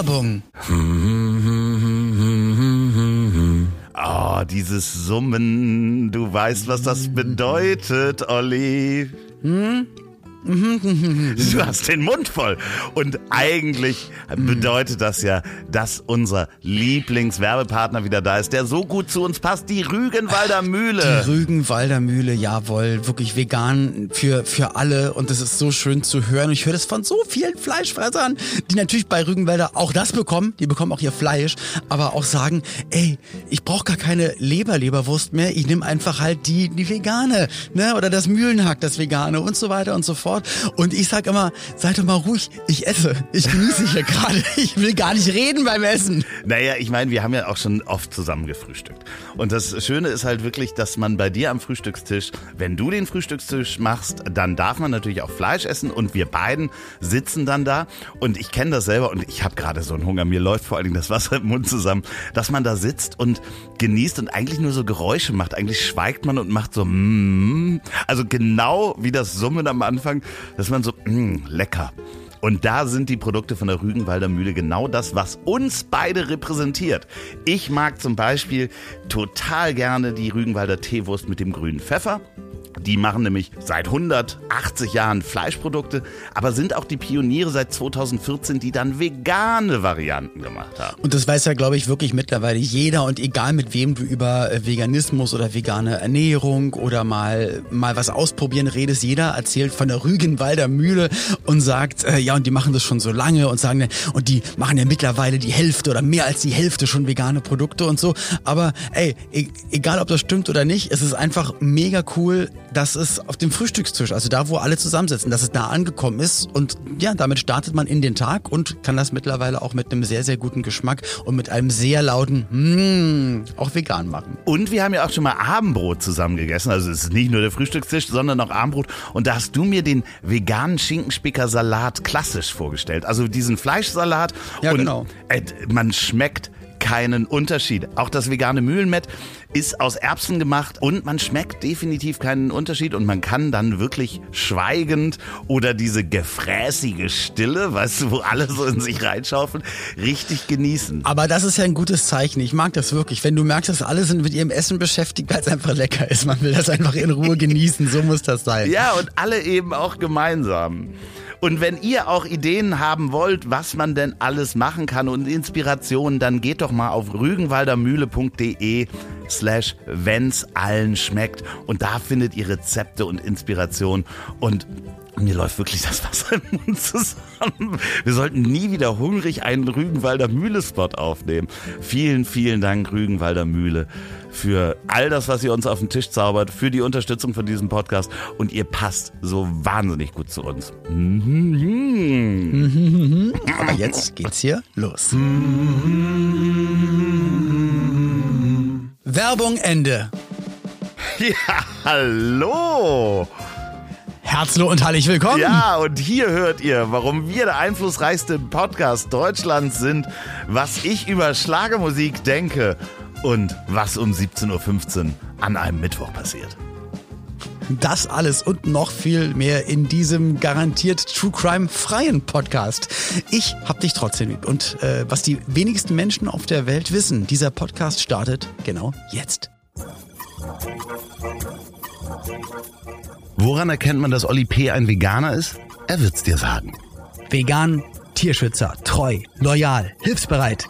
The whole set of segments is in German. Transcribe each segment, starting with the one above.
Werbung. Oh, dieses Summen, du weißt, was das bedeutet, Olli. Hm? Du hast den Mund voll. Und eigentlich bedeutet das ja, dass unser Lieblingswerbepartner wieder da ist, der so gut zu uns passt, die Rügenwalder Mühle. Die Rügenwalder Mühle, jawohl, wirklich vegan für, für alle. Und das ist so schön zu hören. Und ich höre das von so vielen Fleischfressern, die natürlich bei Rügenwälder auch das bekommen. Die bekommen auch ihr Fleisch, aber auch sagen, ey, ich brauche gar keine Leber-Leberwurst mehr. Ich nehme einfach halt die, die vegane, ne? Oder das Mühlenhack, das vegane und so weiter und so fort fort. Und ich sag immer, seid doch mal ruhig, ich esse. Ich genieße hier gerade. Ich will gar nicht reden beim Essen. Naja, ich meine, wir haben ja auch schon oft zusammen gefrühstückt. Und das Schöne ist halt wirklich, dass man bei dir am Frühstückstisch, wenn du den Frühstückstisch machst, dann darf man natürlich auch Fleisch essen und wir beiden sitzen dann da. Und ich kenne das selber und ich habe gerade so einen Hunger. Mir läuft vor allen Dingen das Wasser im Mund zusammen, dass man da sitzt und genießt und eigentlich nur so Geräusche macht. Eigentlich schweigt man und macht so, mm, also genau wie das Summen am Anfang dass man so, mh, mm, lecker. Und da sind die Produkte von der Rügenwalder Mühle genau das, was uns beide repräsentiert. Ich mag zum Beispiel total gerne die Rügenwalder Teewurst mit dem grünen Pfeffer. Die machen nämlich seit 180 Jahren Fleischprodukte, aber sind auch die Pioniere seit 2014, die dann vegane Varianten gemacht haben. Und das weiß ja, glaube ich, wirklich mittlerweile jeder und egal mit wem du über äh, Veganismus oder vegane Ernährung oder mal, mal was ausprobieren redest, jeder erzählt von der Rügenwalder Mühle und sagt, äh, ja, und die machen das schon so lange und sagen, und die machen ja mittlerweile die Hälfte oder mehr als die Hälfte schon vegane Produkte und so. Aber ey, e egal ob das stimmt oder nicht, es ist einfach mega cool, dass es auf dem Frühstückstisch, also da, wo alle zusammensitzen, dass es da angekommen ist. Und ja, damit startet man in den Tag und kann das mittlerweile auch mit einem sehr, sehr guten Geschmack und mit einem sehr lauten mm, auch vegan machen. Und wir haben ja auch schon mal Abendbrot zusammen gegessen. Also es ist nicht nur der Frühstückstisch, sondern auch Abendbrot. Und da hast du mir den veganen Schinkenspicker-Salat klassisch vorgestellt. Also diesen Fleischsalat. Ja, und genau. Äh, man schmeckt keinen Unterschied. Auch das vegane Mühlenmett ist aus Erbsen gemacht und man schmeckt definitiv keinen Unterschied und man kann dann wirklich schweigend oder diese gefräßige Stille, weißt du, wo alle so in sich reinschaufeln, richtig genießen. Aber das ist ja ein gutes Zeichen. Ich mag das wirklich. Wenn du merkst, dass alle sind mit ihrem Essen beschäftigt, weil es einfach lecker ist. Man will das einfach in Ruhe genießen. So muss das sein. Ja, und alle eben auch gemeinsam. Und wenn ihr auch Ideen haben wollt, was man denn alles machen kann und Inspirationen, dann geht doch mal auf rügenwaldermühle.de slash wenn's allen schmeckt. Und da findet ihr Rezepte und Inspiration. Und mir läuft wirklich das Wasser im Mund zusammen. Wir sollten nie wieder hungrig einen Rügenwalder Mühle-Spot aufnehmen. Vielen, vielen Dank, Rügenwalder Mühle, für all das, was ihr uns auf den Tisch zaubert, für die Unterstützung von diesem Podcast. Und ihr passt so wahnsinnig gut zu uns. Aber jetzt geht's hier los. Werbung Ende. Ja, hallo. Herzlich und heilig willkommen. Ja, und hier hört ihr, warum wir der einflussreichste Podcast Deutschlands sind, was ich über Schlagermusik denke und was um 17.15 Uhr an einem Mittwoch passiert. Das alles und noch viel mehr in diesem garantiert True Crime freien Podcast. Ich hab dich trotzdem lieb. Und äh, was die wenigsten Menschen auf der Welt wissen, dieser Podcast startet genau jetzt. Woran erkennt man, dass Olli P. ein Veganer ist? Er wird's dir sagen. Vegan, Tierschützer, treu, loyal, hilfsbereit.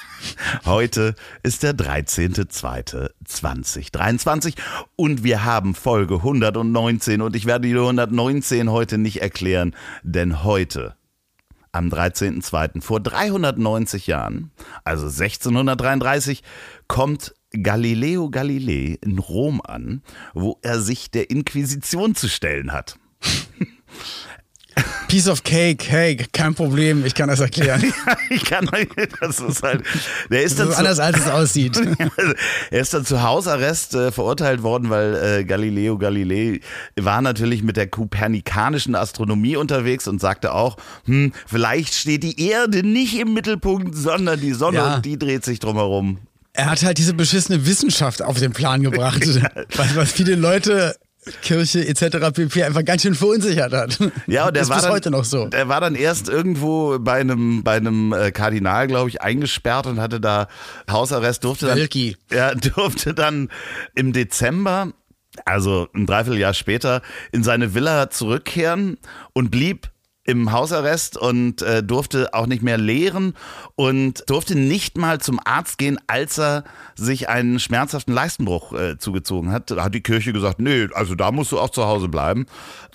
Heute ist der 13.02.2023 und wir haben Folge 119 und ich werde die 119 heute nicht erklären, denn heute am 13.02. vor 390 Jahren, also 1633, kommt Galileo Galilei in Rom an, wo er sich der Inquisition zu stellen hat. Piece of cake, hey, kein Problem, ich kann das erklären. ich kann, das ist halt, der ist Das dann ist zu, anders, als es aussieht. er ist dann zu Hausarrest äh, verurteilt worden, weil äh, Galileo Galilei war natürlich mit der kopernikanischen Astronomie unterwegs und sagte auch, hm, vielleicht steht die Erde nicht im Mittelpunkt, sondern die Sonne Ja. und die dreht sich drumherum. Er hat halt diese beschissene Wissenschaft auf den Plan gebracht, was, was viele Leute, Kirche etc. pp. einfach ganz schön verunsichert hat. Ja, und der ist war bis dann, heute noch so. Der war dann erst irgendwo bei einem, bei einem äh, Kardinal, glaube ich, eingesperrt und hatte da Hausarrest, durfte dann, ja, durfte dann im Dezember, also ein Dreivierteljahr später, in seine Villa zurückkehren und blieb im Hausarrest und äh, durfte auch nicht mehr lehren und durfte nicht mal zum Arzt gehen, als er sich einen schmerzhaften Leistenbruch äh, zugezogen hat. Da hat die Kirche gesagt, nee, also da musst du auch zu Hause bleiben.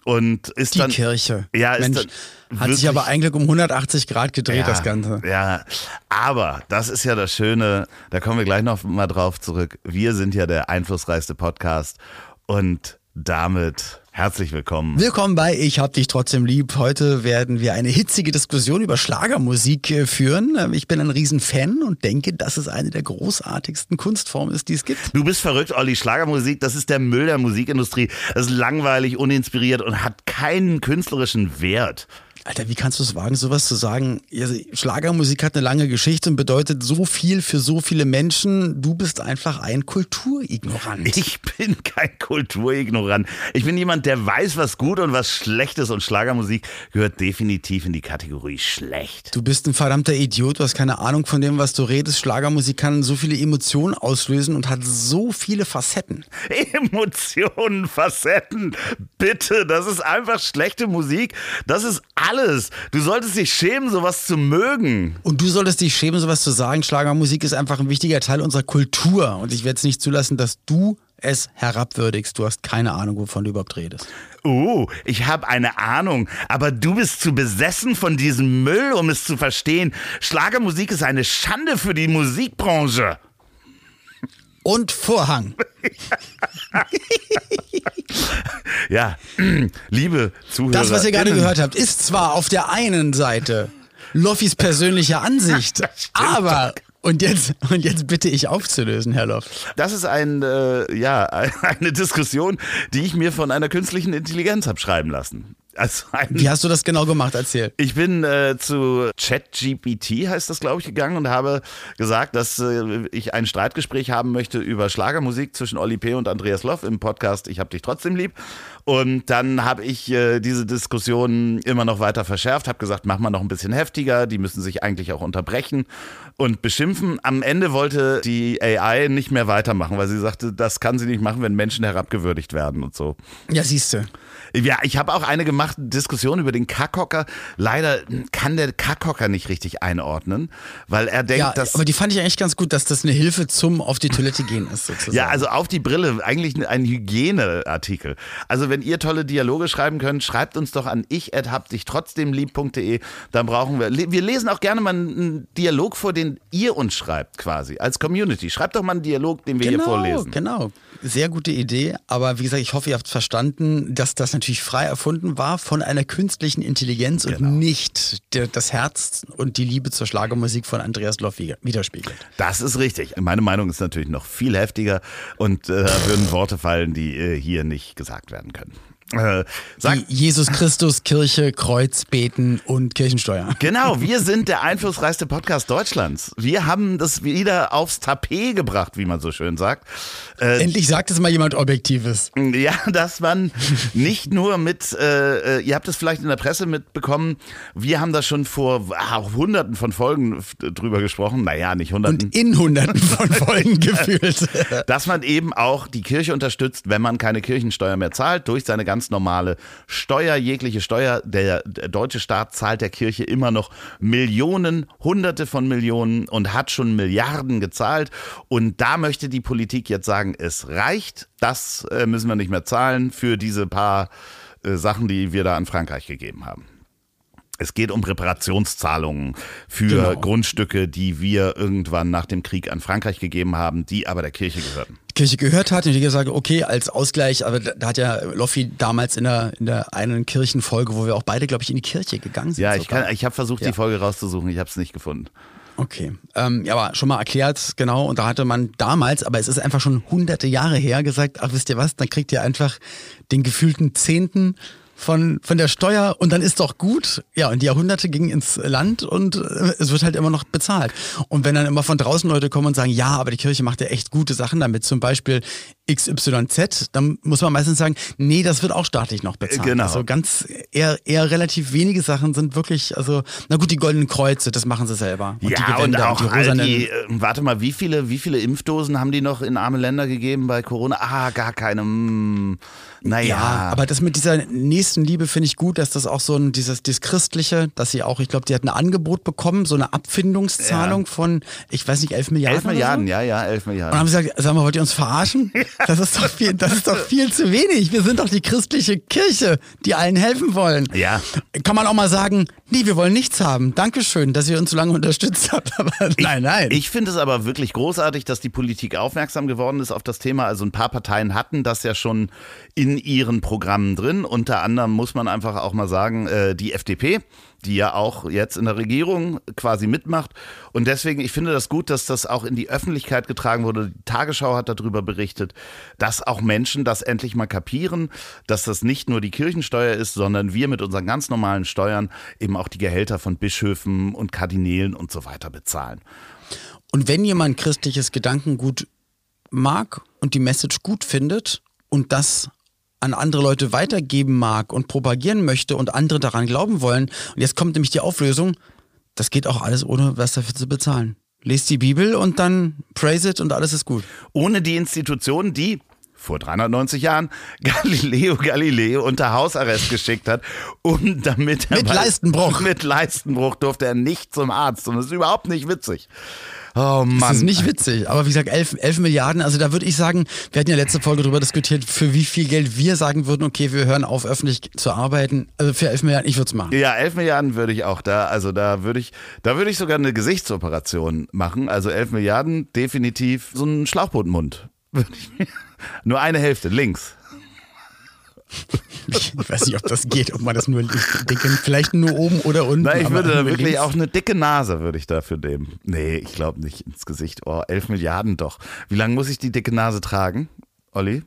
Und ist Die dann Kirche. Ja, ist Mensch, dann hat sich aber eigentlich um 180 Grad gedreht, das Ganze. Ja, aber das ist ja das Schöne, da kommen wir gleich noch mal drauf zurück. Wir sind ja der einflussreichste Podcast und damit herzlich willkommen. Willkommen bei Ich hab dich trotzdem lieb. Heute werden wir eine hitzige Diskussion über Schlagermusik äh, führen. Ähm, Ich bin ein Riesenfan und denke, dass es eine der großartigsten Kunstformen ist, die es gibt. Du bist verrückt, Olli. Schlagermusik, das ist der Müll der Musikindustrie. Das ist langweilig, uninspiriert und hat keinen künstlerischen Wert. Alter, wie kannst du es wagen, sowas zu sagen? Schlagermusik hat eine lange Geschichte und bedeutet so viel für so viele Menschen. Du bist einfach ein Kulturignorant. Ich bin kein Kulturignorant. Ich bin jemand, der weiß, was gut und was schlecht ist und Schlagermusik gehört definitiv in die Kategorie schlecht. Du bist ein verdammter Idiot, du hast keine Ahnung von dem, was du redest. Schlagermusik kann so viele Emotionen auslösen und hat so viele Facetten. Emotionen, Facetten. Bitte, das ist einfach schlechte Musik. Das ist alles. Du solltest dich schämen, sowas zu mögen. Und du solltest dich schämen, sowas zu sagen. Schlagermusik ist einfach ein wichtiger Teil unserer Kultur. Und ich werde es nicht zulassen, dass du es herabwürdigst. Du hast keine Ahnung, wovon du überhaupt redest. Oh, ich habe eine Ahnung, aber du bist zu besessen von diesem Müll, um es zu verstehen. Schlagermusik ist eine Schande für die Musikbranche. Und Vorhang. Ja, liebe Zuhörer. Das, was ihr gerade gehört habt, ist zwar auf der einen Seite Loffis persönliche Ansicht, aber. Und jetzt, und jetzt bitte ich aufzulösen, Herr Loff. Das ist ein, äh, ja, eine Diskussion, die ich mir von einer künstlichen Intelligenz habe schreiben lassen. Also ein, Wie hast du das genau gemacht? Erzähl. Ich bin äh, zu ChatGPT, heißt das, glaube ich, gegangen und habe gesagt, dass äh, ich ein Streitgespräch haben möchte über Schlagermusik zwischen Olli P. und Andreas Loff im Podcast Ich hab dich trotzdem lieb. Und dann habe ich äh, diese Diskussion immer noch weiter verschärft, habe gesagt, mach mal noch ein bisschen heftiger, die müssen sich eigentlich auch unterbrechen und beschimpfen. Am Ende wollte die AI nicht mehr weitermachen, weil sie sagte, das kann sie nicht machen, wenn Menschen herabgewürdigt werden und so. Ja, siehst du. Ja, ich habe auch eine gemacht, Diskussion über den Kackhocker. Leider kann der Kackhocker nicht richtig einordnen, weil er denkt, Ja, dass. aber die fand ich eigentlich ganz gut, dass das eine Hilfe zum auf die Toilette gehen ist, sozusagen. Ja, also auf die Brille, eigentlich ein Hygieneartikel. Also wenn ihr tolle Dialoge schreiben könnt, schreibt uns doch an ich hab dich trotzdem lieb.de. Dann brauchen wir, wir lesen auch gerne mal einen Dialog vor, den ihr uns schreibt quasi, als Community. Schreibt doch mal einen Dialog, den wir genau, hier vorlesen. Genau, sehr gute Idee. Aber wie gesagt, ich hoffe, ihr habt verstanden, dass das natürlich frei erfunden war von einer künstlichen Intelligenz Genau. und nicht der, das Herz und die Liebe zur Schlagermusik von Andreas Loff wider- widerspiegelt. Das ist richtig. Meine Meinung ist natürlich noch viel heftiger und äh, da würden Worte fallen, die äh, hier nicht gesagt werden können. Äh, Jesus Christus, Kirche, Kreuz, Beten und Kirchensteuer. Genau, wir sind der einflussreichste Podcast Deutschlands. Wir haben das wieder aufs Tapet gebracht, wie man so schön sagt. Äh, Endlich sagt es mal jemand Objektives. ja, dass man nicht nur mit, äh, äh, ihr habt es vielleicht in der Presse mitbekommen, wir haben da schon vor ah, hunderten von Folgen drüber gesprochen, naja, nicht hunderten. Und in hunderten von Folgen gefühlt. dass man eben auch die Kirche unterstützt, wenn man keine Kirchensteuer mehr zahlt, durch seine ganz normale Steuer, jegliche Steuer. Der, der deutsche Staat zahlt der Kirche immer noch Millionen, Hunderte von Millionen und hat schon Milliarden gezahlt. Und da möchte die Politik jetzt sagen, es reicht, das äh, müssen wir nicht mehr zahlen für diese paar äh, Sachen, die wir da an Frankreich gegeben haben. Es geht um Reparationszahlungen für Genau. Grundstücke, die wir irgendwann nach dem Krieg an Frankreich gegeben haben, die aber der Kirche gehörten. Kirche gehört hat und die gesagt, okay, als Ausgleich, aber da, da hat ja Loffi damals in der, in der einen Kirchenfolge, wo wir auch beide, glaube ich, in die Kirche gegangen sind. Ja, ich, sogar. kann, ich habe versucht, Ja. die Folge rauszusuchen, ich habe es nicht gefunden. Okay. Ähm, ja, aber schon mal erklärt, genau, und da hatte man damals, aber es ist einfach schon hunderte Jahre her, gesagt, ach wisst ihr was, dann kriegt ihr einfach den gefühlten Zehnten von, von der Steuer und dann ist doch gut. Ja, und die Jahrhunderte gingen ins Land und äh, es wird halt immer noch bezahlt. Und wenn dann immer von draußen Leute kommen und sagen, ja, aber die Kirche macht ja echt gute Sachen damit, zum Beispiel XYZ, dann muss man meistens sagen, nee, das wird auch staatlich noch bezahlt. Genau. Also ganz eher, eher relativ wenige Sachen sind wirklich, also, na gut, die goldenen Kreuze, das machen sie selber. Und die ja, und auch die all rosanen- die, äh, warte mal, wie viele, wie viele Impfdosen haben die noch in arme Länder gegeben bei Corona? Ah, gar keine. Hm. Naja. Ja, aber das mit dieser Nächstenliebe finde ich gut, dass das auch so ein, dieses, dieses Christliche, dass sie auch, ich glaube, die hat ein Angebot bekommen, so eine Abfindungszahlung Ja. von, ich weiß nicht, 11 Milliarden. 11 Milliarden, Oder ja, ja, 11 so? Und Milliarden. haben sie gesagt, sag mal, wollt ihr uns verarschen? Das ist doch viel, das ist doch viel zu wenig. Wir sind doch die christliche Kirche, die allen helfen wollen. Ja. Kann man auch mal sagen, nee, wir wollen nichts haben. Dankeschön, dass ihr uns so lange unterstützt habt. Aber nein, nein. Ich finde es aber wirklich großartig, dass die Politik aufmerksam geworden ist auf das Thema. Also ein paar Parteien hatten das ja schon in ihren Programmen drin. Unter anderem muss man einfach auch mal sagen, äh, die FDP, die ja auch jetzt in der Regierung quasi mitmacht. Und deswegen, ich finde das gut, dass das auch in die Öffentlichkeit getragen wurde. Die Tagesschau hat darüber berichtet, dass auch Menschen das endlich mal kapieren, dass das nicht nur die Kirchensteuer ist, sondern wir mit unseren ganz normalen Steuern eben auch die Gehälter von Bischöfen und Kardinälen und so weiter bezahlen. Und wenn jemand christliches Gedankengut mag und die Message gut findet und das an andere Leute weitergeben mag und propagieren möchte und andere daran glauben wollen, und jetzt kommt nämlich die Auflösung, das geht auch alles ohne was dafür zu bezahlen. Lest die Bibel und dann praise it und alles ist gut. ohne die Institution, die vor 390 Jahren Galileo Galilei unter Hausarrest geschickt hat, um damit er Mit Leistenbruch. mit Leistenbruch durfte er nicht zum Arzt und das ist überhaupt nicht witzig. Oh Mann. Das ist nicht witzig, aber wie gesagt, 11, 11 Milliarden, also da würde ich sagen, wir hatten ja letzte Folge darüber diskutiert, für wie viel Geld wir sagen würden, okay, wir hören auf, öffentlich zu arbeiten. Also für 11 Milliarden, ich würde es machen. Ja, 11 Milliarden würde ich auch da, also da würde ich, da würde ich sogar eine Gesichtsoperation machen. Also 11 Milliarden, definitiv so ein Schlauchbootmund. Nur eine Hälfte, links. Ich weiß nicht, ob das geht, ob man das nur dicken, vielleicht nur oben oder unten. Na, ich würde da wirklich links. auch eine dicke Nase würde ich dafür nehmen. Nee, ich glaube nicht ins Gesicht. Oh, 11 Milliarden doch. Wie lange muss ich die dicke Nase tragen, Olli?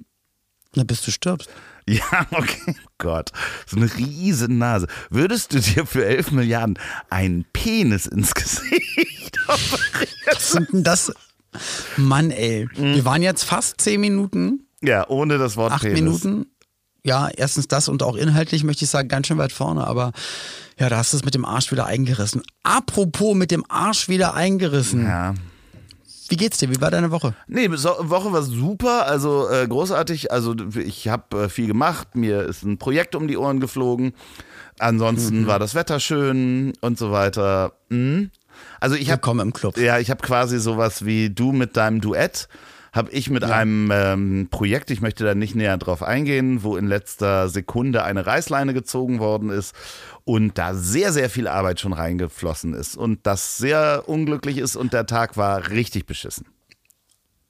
Na, bis du stirbst. Ja, okay. Gott, so eine riesen Nase. Würdest du dir für 11 Milliarden einen Penis ins Gesicht operieren? Was sind denn das? Mann, ey. Mhm. Wir waren jetzt fast zehn Minuten, Ja, ohne das Wort acht Penis. Minuten. Ja, erstens das und auch inhaltlich möchte ich sagen, ganz schön weit vorne, aber ja, da hast du es mit dem Arsch wieder eingerissen. Apropos mit dem Arsch wieder eingerissen. Ja. Wie geht's dir? Wie war deine Woche? Nee, so, Woche war super, also äh, großartig. Also ich habe äh, viel gemacht, mir ist ein Projekt um die Ohren geflogen. Ansonsten war das Wetter schön und so weiter. Mhm. Also ich habe Willkommen im Club. Ja, ich habe quasi sowas wie du mit deinem Duett, habe ich mit einem ähm, Projekt, ich möchte da nicht näher drauf eingehen, wo in letzter Sekunde eine Reißleine gezogen worden ist und da sehr, sehr viel Arbeit schon reingeflossen ist und das sehr unglücklich ist und der Tag war richtig beschissen.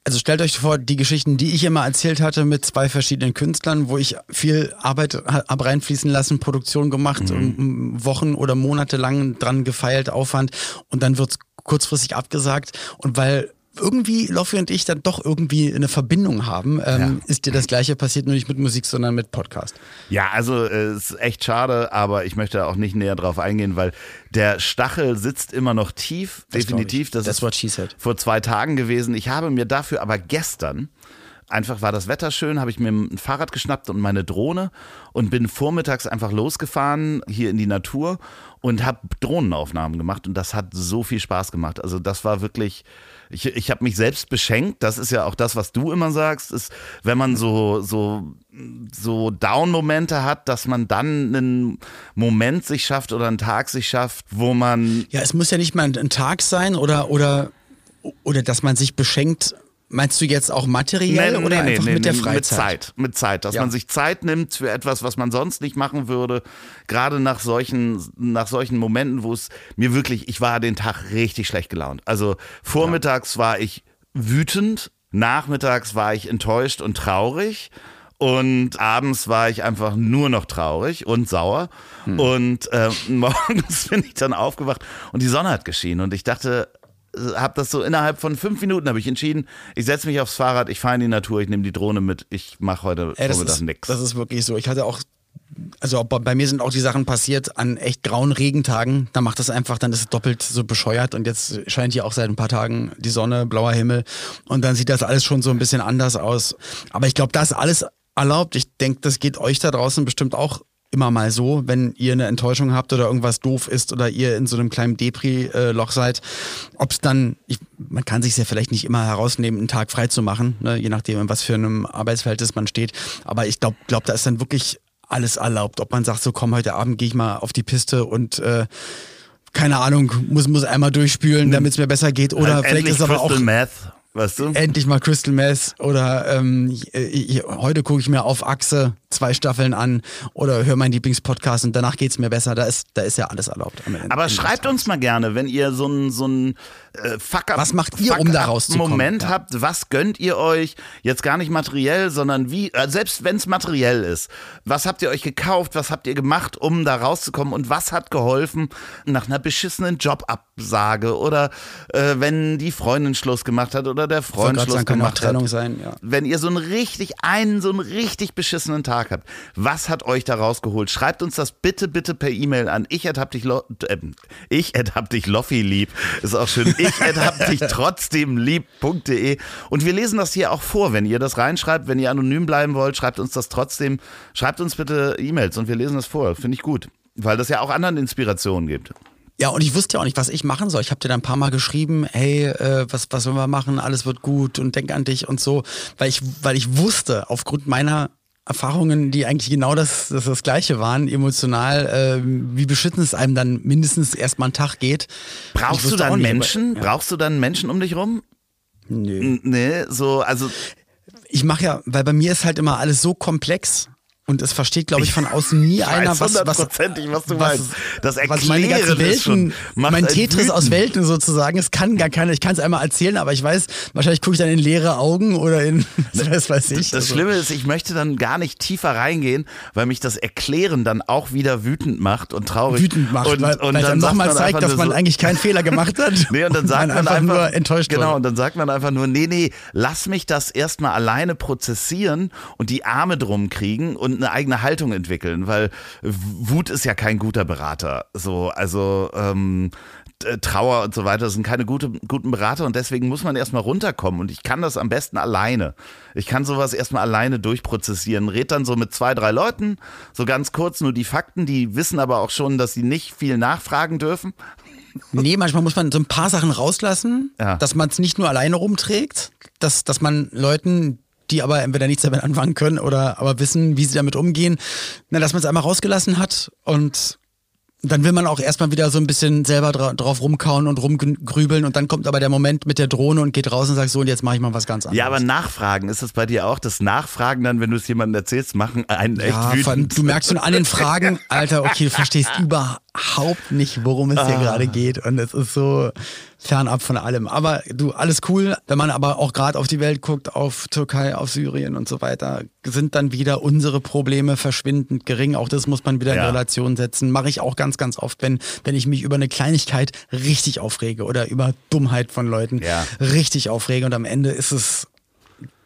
Also stellt euch vor, die Geschichten, die ich immer erzählt hatte mit zwei verschiedenen Künstlern, wo ich viel Arbeit habe reinfließen lassen, Produktion gemacht, und Wochen oder Monate lang dran gefeilt, Aufwand und dann wird's kurzfristig abgesagt und weil irgendwie Loffi und ich dann doch irgendwie eine Verbindung haben, ähm, ist dir das gleiche passiert, nur nicht mit Musik, sondern mit Podcast. Ja, also äh, es ist echt schade, aber ich möchte auch nicht näher drauf eingehen, weil der Stachel sitzt immer noch tief, Das definitiv. Das That's ist vor zwei Tagen gewesen. Ich habe mir dafür aber gestern Einfach war das Wetter schön, habe ich mir ein Fahrrad geschnappt und meine Drohne und bin vormittags einfach losgefahren hier in die Natur und habe Drohnenaufnahmen gemacht und das hat so viel Spaß gemacht. Also das war wirklich, ich, ich habe mich selbst beschenkt. Das ist ja auch das, was du immer sagst, ist, wenn man so, so, so Down-Momente hat, dass man dann einen Moment sich schafft oder einen Tag sich schafft, wo man Ja, es muss ja nicht mal ein, Tag sein oder, oder, oder dass man sich beschenkt Meinst du jetzt auch materiell Nee, oder nee, einfach nee, mit der Freizeit? Mit Zeit, mit Zeit, dass Ja. man sich Zeit nimmt für etwas, was man sonst nicht machen würde. Gerade nach solchen, nach solchen Momenten, wo es mir wirklich, ich war den Tag richtig schlecht gelaunt. Also vormittags war ich wütend, nachmittags war ich enttäuscht und traurig. Und abends war ich einfach nur noch traurig und sauer. Hm. Und äh, morgens bin ich dann aufgewacht und die Sonne hat geschienen. Und ich dachte, habe das so innerhalb von fünf Minuten habe ich entschieden, ich setze mich aufs Fahrrad, ich fahre in die Natur, ich nehme die Drohne mit, ich mache heute Ey, das, ist, nix. das ist wirklich so. Ich hatte auch, also bei bei mir sind auch die Sachen passiert an echt grauen Regentagen. Da macht das einfach, dann ist es doppelt so bescheuert und jetzt scheint hier auch seit ein paar Tagen die Sonne, blauer Himmel und dann sieht das alles schon so ein bisschen anders aus. Aber ich glaube, das ist alles erlaubt. Ich denke, das geht euch da draußen bestimmt auch immer mal so, wenn ihr eine Enttäuschung habt oder irgendwas doof ist oder ihr in so einem kleinen Depri-Loch seid, ob es dann, ich, man kann sich ja vielleicht nicht immer herausnehmen, einen Tag frei zu machen, ne, je nachdem, in was für einem Arbeitsverhältnis man steht. Aber ich glaube, glaub, da ist dann wirklich alles erlaubt. Ob man sagt, so komm, heute Abend gehe ich mal auf die Piste und äh, keine Ahnung, muss, muss einmal durchspülen, damit es mir besser geht. Oder Halt vielleicht endlich ist es aber auch Meth, weißt du? endlich mal Crystal Meth oder ähm, ich, ich, heute gucke ich mir auf Achse zwei Staffeln an oder höre meinen Lieblingspodcast und danach geht's mir besser. Da ist, da ist ja alles erlaubt. Aber Ende schreibt uns mal gerne, wenn ihr so ein so ein äh, Fuck up, Was macht ihr, um da rauszukommen? Moment Ja. habt, was gönnt ihr euch? Jetzt gar nicht materiell, sondern wie äh, selbst wenn es materiell ist. Was habt ihr euch gekauft? Was habt ihr gemacht, um da rauszukommen? Und was hat geholfen nach einer beschissenen Jobabsage oder äh, wenn die Freundin Schluss gemacht hat oder der Ich wollte Freund Schluss sagen, gemacht Trennung hat? sein. Ja. wenn ihr so einen richtig, einen so einen richtig beschissenen Tag habt, was hat euch da rausgeholt? Schreibt uns das bitte, bitte per E-Mail an. Ich hab dich, lo äh, ich hab dich Loffi lieb. Ist auch schön. Ich hab dich trotzdem lieb.de. Und wir lesen das hier auch vor, wenn ihr das reinschreibt. Wenn ihr anonym bleiben wollt, schreibt uns das trotzdem. Schreibt uns bitte E-Mails und wir lesen das vor. Finde ich gut. Weil das ja auch anderen Inspirationen gibt. Ja, und ich wusste ja auch nicht, was ich machen soll. Ich habe dir dann ein paar Mal geschrieben, hey, äh, was, was sollen wir machen? Alles wird gut und denk an dich und so. Weil ich, weil ich wusste, aufgrund meiner Erfahrungen, die eigentlich genau das, das, das Gleiche waren, emotional, äh, wie beschissen es einem dann mindestens erstmal einen Tag geht. Brauchst du dann nicht, aber- Menschen? Ja. Brauchst du dann Menschen um dich rum? Nö. N- Nee, so, also Ich mache ja, weil bei mir ist halt immer alles so komplex und es versteht, glaube ich, von außen nie einer, weiß was, was, was du meinst. Das was meine ganzen Erklären Welten, mein Tetris aus wütend. Welten sozusagen, es kann gar keiner, ich kann es einmal erzählen, aber ich weiß, wahrscheinlich gucke ich dann in leere Augen oder in, was weiß ich. Das Also, Schlimme ist, ich möchte dann gar nicht tiefer reingehen, weil mich das Erklären dann auch wieder wütend macht und traurig. wütend macht, und, weil, und weil dann sagt nochmal zeigt, dass nur man so, eigentlich keinen Fehler gemacht hat. Nee, und dann sagt man, einfach, einfach nur enttäuscht Genau, und dann sagt man einfach nur, nee, nee, lass mich das erstmal alleine prozessieren und die Arme drum kriegen und eine eigene Haltung entwickeln, weil Wut ist ja kein guter Berater. So, also ähm, äh, Trauer und so weiter sind keine gute, guten Berater und deswegen muss man erstmal runterkommen und ich kann das am besten alleine. Ich kann sowas erstmal alleine durchprozessieren, red dann so mit zwei, drei Leuten, so ganz kurz nur die Fakten, die wissen aber auch schon, dass sie nicht viel nachfragen dürfen. Nee, manchmal muss man so ein paar Sachen rauslassen, Ja. dass man es nicht nur alleine rumträgt, dass, dass man Leuten, die aber entweder nichts damit anfangen können oder aber wissen, wie sie damit umgehen, na, dass man es einmal rausgelassen hat und dann will man auch erstmal wieder so ein bisschen selber dra drauf rumkauen und rumgrübeln und dann kommt aber der Moment mit der Drohne und geht raus und sagt so und jetzt mache ich mal was ganz anderes. Ja, aber Nachfragen, ist das bei dir auch? Das Nachfragen dann, wenn du es jemandem erzählst, machen einen echt Ja, allem, wütend. du merkst schon an den Fragen, Alter, okay, du verstehst überhaupt nicht, worum es hier Ah. gerade geht. Und es ist so fernab von allem. Aber du, alles cool. Wenn man aber auch gerade auf die Welt guckt, auf Türkei, auf Syrien und so weiter, sind dann wieder unsere Probleme verschwindend gering. Auch das muss man wieder Ja. in Relation setzen. Mache ich auch ganz, ganz oft, wenn, wenn ich mich über eine Kleinigkeit richtig aufrege oder über Dummheit von Leuten Ja. richtig aufrege. Und am Ende ist es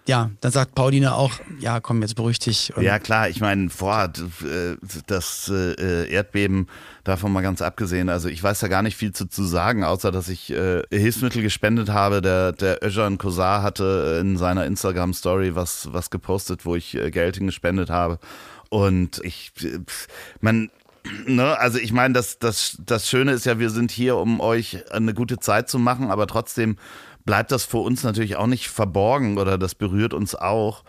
ja, dann sagt Pauline auch, ja, komm, jetzt beruhig dich. Und Ja, klar, ich meine, boah, äh, das äh, Erdbeben, davon mal ganz abgesehen, also ich weiß da gar nicht viel zu, zu sagen, außer dass ich äh, Hilfsmittel gespendet habe. Der, der Özcan Kosar hatte in seiner Instagram-Story was, was gepostet, wo ich Geld hingespendet habe. Und ich, man, ne, also ich meine, das, das, das Schöne ist ja, wir sind hier, um euch eine gute Zeit zu machen, aber trotzdem bleibt das vor uns natürlich auch nicht verborgen oder das berührt uns auch.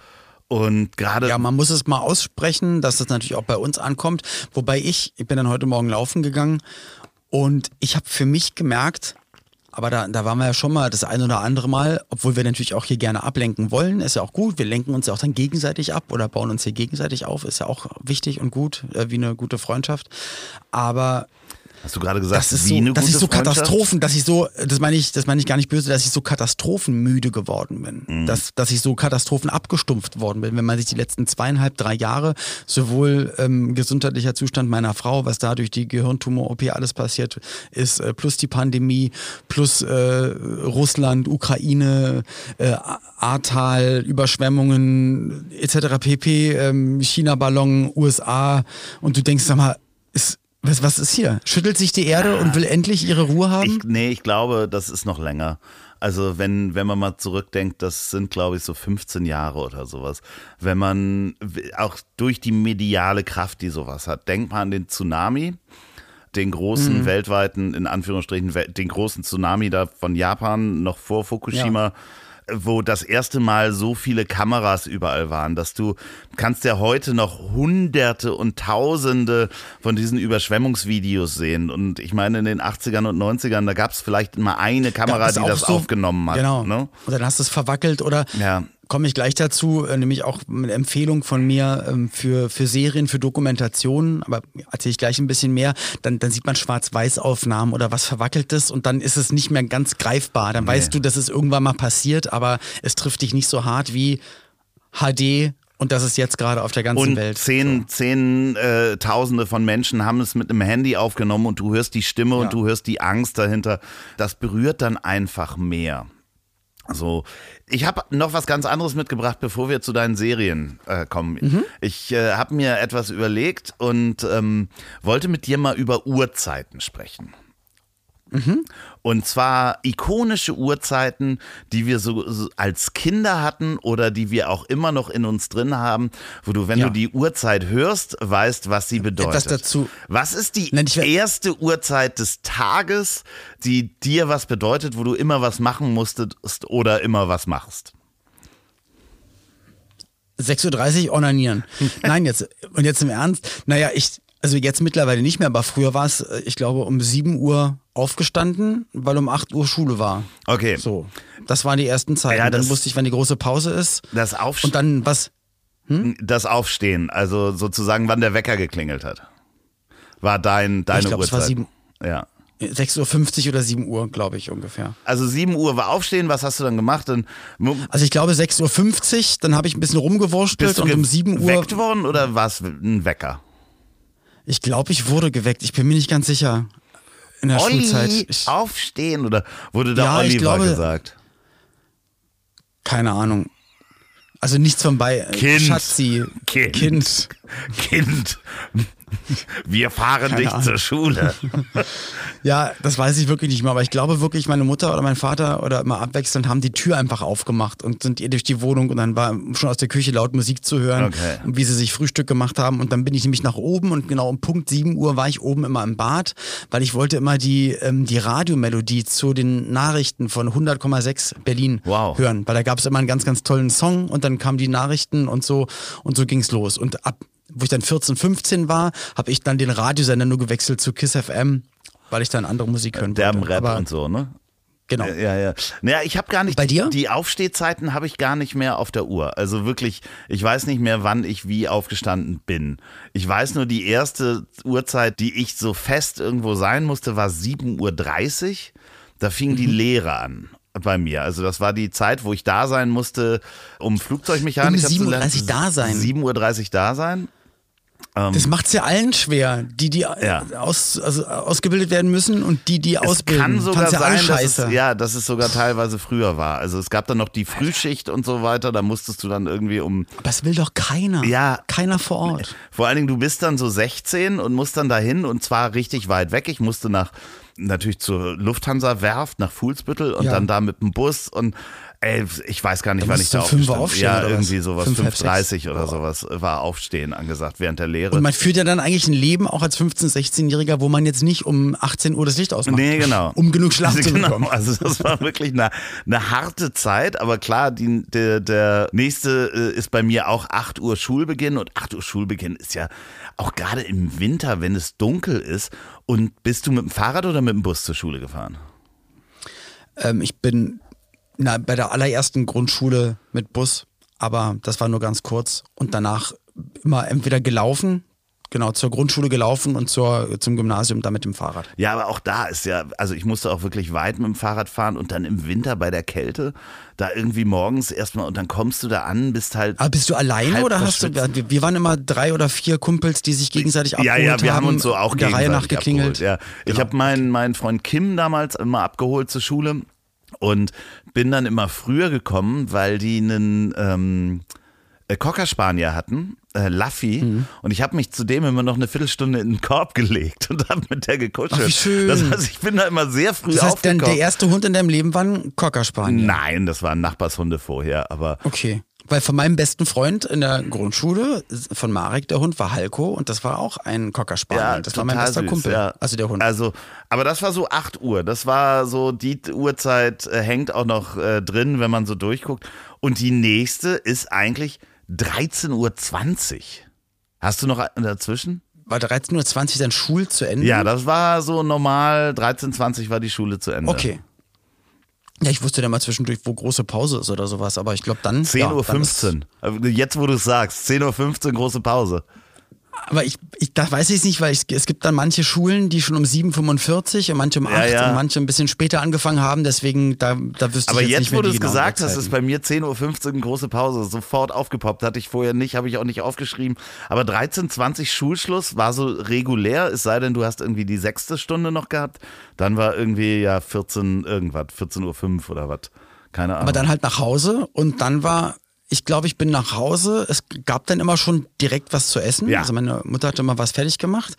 Und gerade Ja, man muss es mal aussprechen, dass das natürlich auch bei uns ankommt. Wobei ich, ich bin dann heute Morgen laufen gegangen und ich habe für mich gemerkt, Aber da, da waren wir ja schon mal das ein oder andere Mal, obwohl wir natürlich auch hier gerne ablenken wollen, ist ja auch gut. Wir lenken uns ja auch dann gegenseitig ab oder bauen uns hier gegenseitig auf, ist ja auch wichtig und gut, äh, wie eine gute Freundschaft. Aber Hast du gerade gesagt, das ist so, dass ich so? Katastrophen, dass ich so, das meine ich, das meine ich gar nicht böse, dass ich so katastrophenmüde geworden bin. Mhm. Dass, dass ich so Katastrophen abgestumpft worden bin. Wenn man sich die letzten zweieinhalb, drei Jahre sowohl ähm, gesundheitlicher Zustand meiner Frau, was da durch die Gehirntumor-OP alles passiert ist, äh, plus die Pandemie, plus äh, Russland, Ukraine, äh, Ahrtal, Überschwemmungen etc. pp, ähm, China-Ballon, USA und du denkst, sag mal, ist was, was ist hier? Schüttelt sich die Erde und will endlich ihre Ruhe haben? Ich, nee, ich glaube, das ist noch länger. Also wenn, wenn man mal zurückdenkt, das sind, glaube ich, so 15 Jahre oder sowas. Wenn man auch durch die mediale Kraft, die sowas hat, denkt man an den Tsunami, den großen Mhm. weltweiten, in Anführungsstrichen, den großen Tsunami da von Japan noch vor Fukushima. Wo das erste Mal so viele Kameras überall waren, dass du kannst ja heute noch hunderte und tausende von diesen Überschwemmungsvideos sehen. Und ich meine, in den 80ern und 90ern, da gab es vielleicht mal eine Kamera, die das so- aufgenommen hat. Genau. Ne? Und dann hast du es verwackelt oder Ja. Komme ich gleich dazu, äh, nämlich auch eine Empfehlung von mir ähm, für, für Serien, für Dokumentationen, aber erzähle ich gleich ein bisschen mehr, dann, dann sieht man Schwarz-Weiß-Aufnahmen oder was Verwackeltes und dann ist es nicht mehr ganz greifbar. Dann weißt du, dass es irgendwann mal passiert, aber es trifft dich nicht so hart wie HD und das ist jetzt gerade auf der ganzen Und Welt. zehn, zehn äh, Tausende von Menschen haben es mit einem Handy aufgenommen und du hörst die Stimme Ja. und du hörst die Angst dahinter. Das berührt dann einfach mehr. So, ich habe noch was ganz anderes mitgebracht, bevor wir zu deinen Serien äh, kommen. Mhm. Ich äh, habe mir etwas überlegt und ähm, wollte mit dir mal über Uhrzeiten sprechen. Mhm. Und zwar ikonische Uhrzeiten, die wir so, so als Kinder hatten oder die wir auch immer noch in uns drin haben, wo du, wenn Ja. du die Uhrzeit hörst, weißt, was sie bedeutet. Etwas dazu. Was ist die Nein, erste Uhrzeit des Tages, die dir was bedeutet, wo du immer was machen musstest oder immer was machst? 6.30 Uhr onanieren. Nein, jetzt, und jetzt im Ernst. Naja, ich, also jetzt mittlerweile nicht mehr, aber früher war es, äh, ich glaube, um 7 Uhr aufgestanden, weil um 8 Uhr Schule war. Okay. So. Das waren die ersten Zeiten. Ja, das- dann wusste ich, wann die große Pause ist. Das, Aufst Und dann was? das Aufstehen, also sozusagen, wann der Wecker geklingelt hat, war dein, deine Ich glaub, es Uhrzeit. war sieben- Ja. 6.50 Uhr oder 7 Uhr, glaube ich, ungefähr. Also 7 Uhr war Aufstehen, was hast du dann gemacht? Dann Also ich glaube 6.50 Uhr, dann habe ich ein bisschen rumgewurschtelt und um 7 Uhr. geweckt worden oder war es ein Wecker? Ich glaube, ich wurde geweckt. Ich bin mir nicht ganz sicher. In der Schulzeit. Olli, Ich, aufstehen oder wurde da Ja, Oliver glaube- gesagt? keine Ahnung. Also nichts von bei. Kind. Schatzi. Kind. Kind. Kind, wir fahren Keine dich Ahnung. zur Schule. Ja, das weiß ich wirklich nicht mehr, aber ich glaube wirklich, meine Mutter oder mein Vater oder immer abwechselnd haben die Tür einfach aufgemacht und sind ihr durch die Wohnung und dann war schon aus der Küche laut Musik zu hören, Okay. und wie sie sich Frühstück gemacht haben und dann bin ich nämlich nach oben und genau um Punkt 7 Uhr war ich oben immer im Bad, weil ich wollte immer die, ähm, die Radiomelodie zu den Nachrichten von 100,6 Berlin Wow. hören, weil da gab es immer einen ganz, ganz tollen Song und dann kamen die Nachrichten und so und so ging's los und ab wo ich dann 14, 15 war, habe ich dann den Radiosender nur gewechselt zu KISS FM, weil ich dann andere Musik hören Derben wollte. Rap Aber, und so, ne? Genau. Ja, ja. Naja, ich habe gar nicht. Bei dir? Die Aufstehzeiten habe ich gar nicht mehr auf der Uhr. Also wirklich, ich weiß nicht mehr, wann ich wie aufgestanden bin. Ich weiß nur, die erste Uhrzeit, die ich so fest irgendwo sein musste, war 7.30 Uhr. Da fing die Mhm. Lehre an. Bei mir. Also das war die Zeit, wo ich da sein musste, um Flugzeugmechanik Um zu lernen. 7.30 Uhr da sein? 7.30 Uhr da sein. Das macht's ja allen schwer, die, die Ja. aus, also ausgebildet werden müssen und die, die Es ausbilden. kann sogar ja sein, dass es, ja, dass es sogar teilweise früher war. Also es gab dann noch die Frühschicht und so weiter. Da musstest du dann irgendwie um Aber es will doch keiner. Ja. Keiner vor Ort. Vor allen Dingen, du bist dann so 16 und musst dann dahin und zwar richtig weit weg. Ich musste nach, natürlich zur Lufthansa-Werft, nach Fuhlsbüttel und Ja. dann da mit dem Bus und ey, ich weiß gar nicht, Da wann ich da aufgestanden aufstehen Ja, oder was? irgendwie sowas, Fünf, halb 5.30 oder sechs. sowas war Aufstehen angesagt während der Lehre. Und man führt ja dann eigentlich ein Leben auch als 15-, 16-Jähriger, wo man jetzt nicht um 18 Uhr das Licht ausmacht. Nee, genau. Um genug Schlaf zu genau. bekommen. Also das war wirklich eine, eine harte Zeit, aber klar, die, der, der nächste äh, ist bei mir auch 8 Uhr Schulbeginn und 8 Uhr Schulbeginn ist ja auch gerade im Winter, wenn es dunkel ist. Und bist du mit dem Fahrrad oder mit dem Bus zur Schule gefahren? Ähm, ich bin na, bei der allerersten Grundschule mit Bus, aber das war nur ganz kurz. Und danach immer entweder gelaufen, genau, zur Grundschule gelaufen und zur, zum Gymnasium dann mit dem Fahrrad. Ja, aber auch da ist ja, also ich musste auch wirklich weit mit dem Fahrrad fahren und dann im Winter bei der Kälte, da irgendwie morgens erstmal und dann kommst du da an, bist halt. Aber bist du alleine oder hast du, wir, waren immer drei oder vier Kumpels, die sich gegenseitig abgeholt haben. Ja, ja, wir haben, haben uns so auch der Reihe nach geklingelt. Abgeholt, ja. Ich genau. habe meinen, meinen Freund Kim damals immer abgeholt zur Schule und bin dann immer früher gekommen, weil die einen ähm, äh, Cocker Spanier hatten, äh, Laffy, mhm. und ich habe mich zudem immer noch eine Viertelstunde in den Korb gelegt und habe mit der gekuschelt. Ach, wie schön. Das heißt, ich bin da immer sehr früh das heißt, aufgekommen. Denn der erste Hund in deinem Leben war ein Cocker Spanier? Nein, das waren Nachbarshunde vorher, aber. Okay. Weil von meinem besten Freund in der Grundschule, von Marek, der Hund war Halko und das war auch ein Cocker Spaniel. Ja, das war mein bester süß, Kumpel. Ja. Also der Hund. Also, aber das war so 8 Uhr. Das war so, die Uhrzeit äh, hängt auch noch äh, drin, wenn man so durchguckt. Und die nächste ist eigentlich 13.20 Uhr. Hast du noch dazwischen? War 13.20 Uhr dann Schul zu Ende? Ja, das war so normal. 13.20 Uhr war die Schule zu Ende. Okay. Ja, ich wusste ja mal zwischendurch, wo große Pause ist oder sowas, aber ich glaube dann. 10.15 ja, Uhr. Jetzt, wo du es sagst, 10.15 Uhr große Pause. Aber ich, ich da weiß ich nicht, weil ich, es gibt dann manche Schulen, die schon um 7.45 und manche um 8 ja, ja. und manche ein bisschen später angefangen haben, deswegen da, da wüsste Aber ich jetzt, jetzt nicht wo du es gesagt hast, ist bei mir 10.15 Uhr eine große Pause, sofort aufgepoppt, hatte ich vorher nicht, habe ich auch nicht aufgeschrieben. Aber 13.20 Schulschluss war so regulär, es sei denn, du hast irgendwie die sechste Stunde noch gehabt, dann war irgendwie ja 14 irgendwas, 14.05 Uhr oder was. Keine Ahnung. Aber dann halt nach Hause und dann war ich glaube, ich bin nach Hause. Es gab dann immer schon direkt was zu essen. Ja. Also meine Mutter hatte immer was fertig gemacht.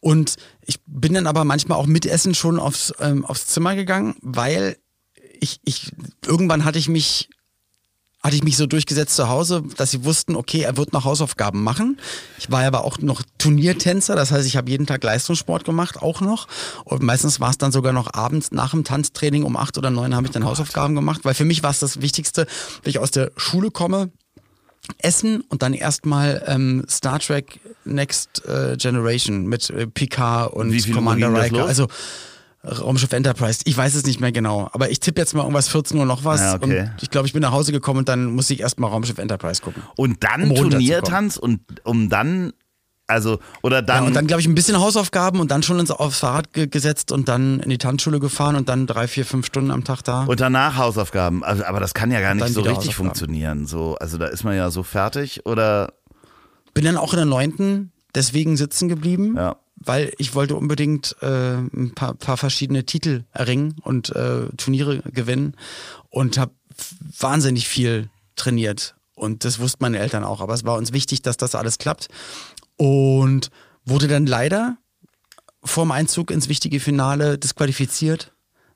Und ich bin dann aber manchmal auch mit Essen schon aufs, ähm, aufs Zimmer gegangen, weil ich, ich, irgendwann hatte ich mich hatte ich mich so durchgesetzt zu Hause, dass sie wussten, okay, er wird noch Hausaufgaben machen. Ich war aber auch noch Turniertänzer, das heißt, ich habe jeden Tag Leistungssport gemacht, auch noch. Und meistens war es dann sogar noch abends nach dem Tanztraining um acht oder neun habe ich dann Hausaufgaben gemacht, weil für mich war es das Wichtigste, wenn ich aus der Schule komme, Essen und dann erstmal ähm, Star Trek Next äh, Generation mit äh, Picard und Commander Riker. Also Raumschiff Enterprise. Ich weiß es nicht mehr genau, aber ich tippe jetzt mal irgendwas 14 Uhr noch was. Ja, okay. Und ich glaube, ich bin nach Hause gekommen und dann muss ich erstmal Raumschiff Enterprise gucken. Und dann um Turniertanz und um dann also, oder dann. Ja, und dann, glaube ich, ein bisschen Hausaufgaben und dann schon ins, aufs Fahrrad ge gesetzt und dann in die Tanzschule gefahren und dann drei, vier, fünf Stunden am Tag da. Und danach Hausaufgaben. Also, aber das kann ja gar nicht so richtig funktionieren. So, also da ist man ja so fertig oder. Bin dann auch in der neunten deswegen sitzen geblieben. Ja weil ich wollte unbedingt äh, ein paar, paar verschiedene Titel erringen und äh, Turniere gewinnen und habe wahnsinnig viel trainiert. Und das wussten meine Eltern auch. Aber es war uns wichtig, dass das alles klappt. Und wurde dann leider vorm Einzug ins wichtige Finale disqualifiziert,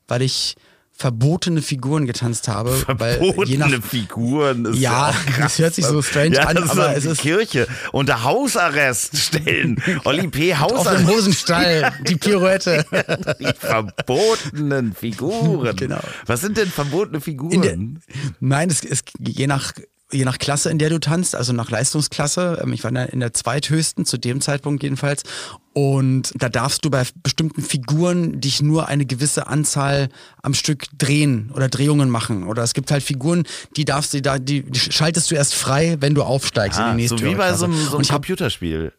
weil ich verbotene Figuren getanzt habe. Verbotene nach, Figuren ist ja, krass. das hört sich so strange ja, an, aber es ist Kirche unter Hausarrest stellen. Olli P. Hausarrest. Auf dem Hosenstall, die Pirouette. Die verbotenen Figuren. Genau. Was sind denn verbotene Figuren? Der, nein, es ist je nach je nach Klasse, in der du tanzt, also nach Leistungsklasse. Ähm, ich war in der zweithöchsten, zu dem Zeitpunkt jedenfalls. Und da darfst du bei bestimmten Figuren dich nur eine gewisse Anzahl am Stück drehen oder Drehungen machen. Oder es gibt halt Figuren, die darfst du da, die schaltest du erst frei, wenn du aufsteigst ah, in die nächste So wie bei so einem, so einem Computerspiel.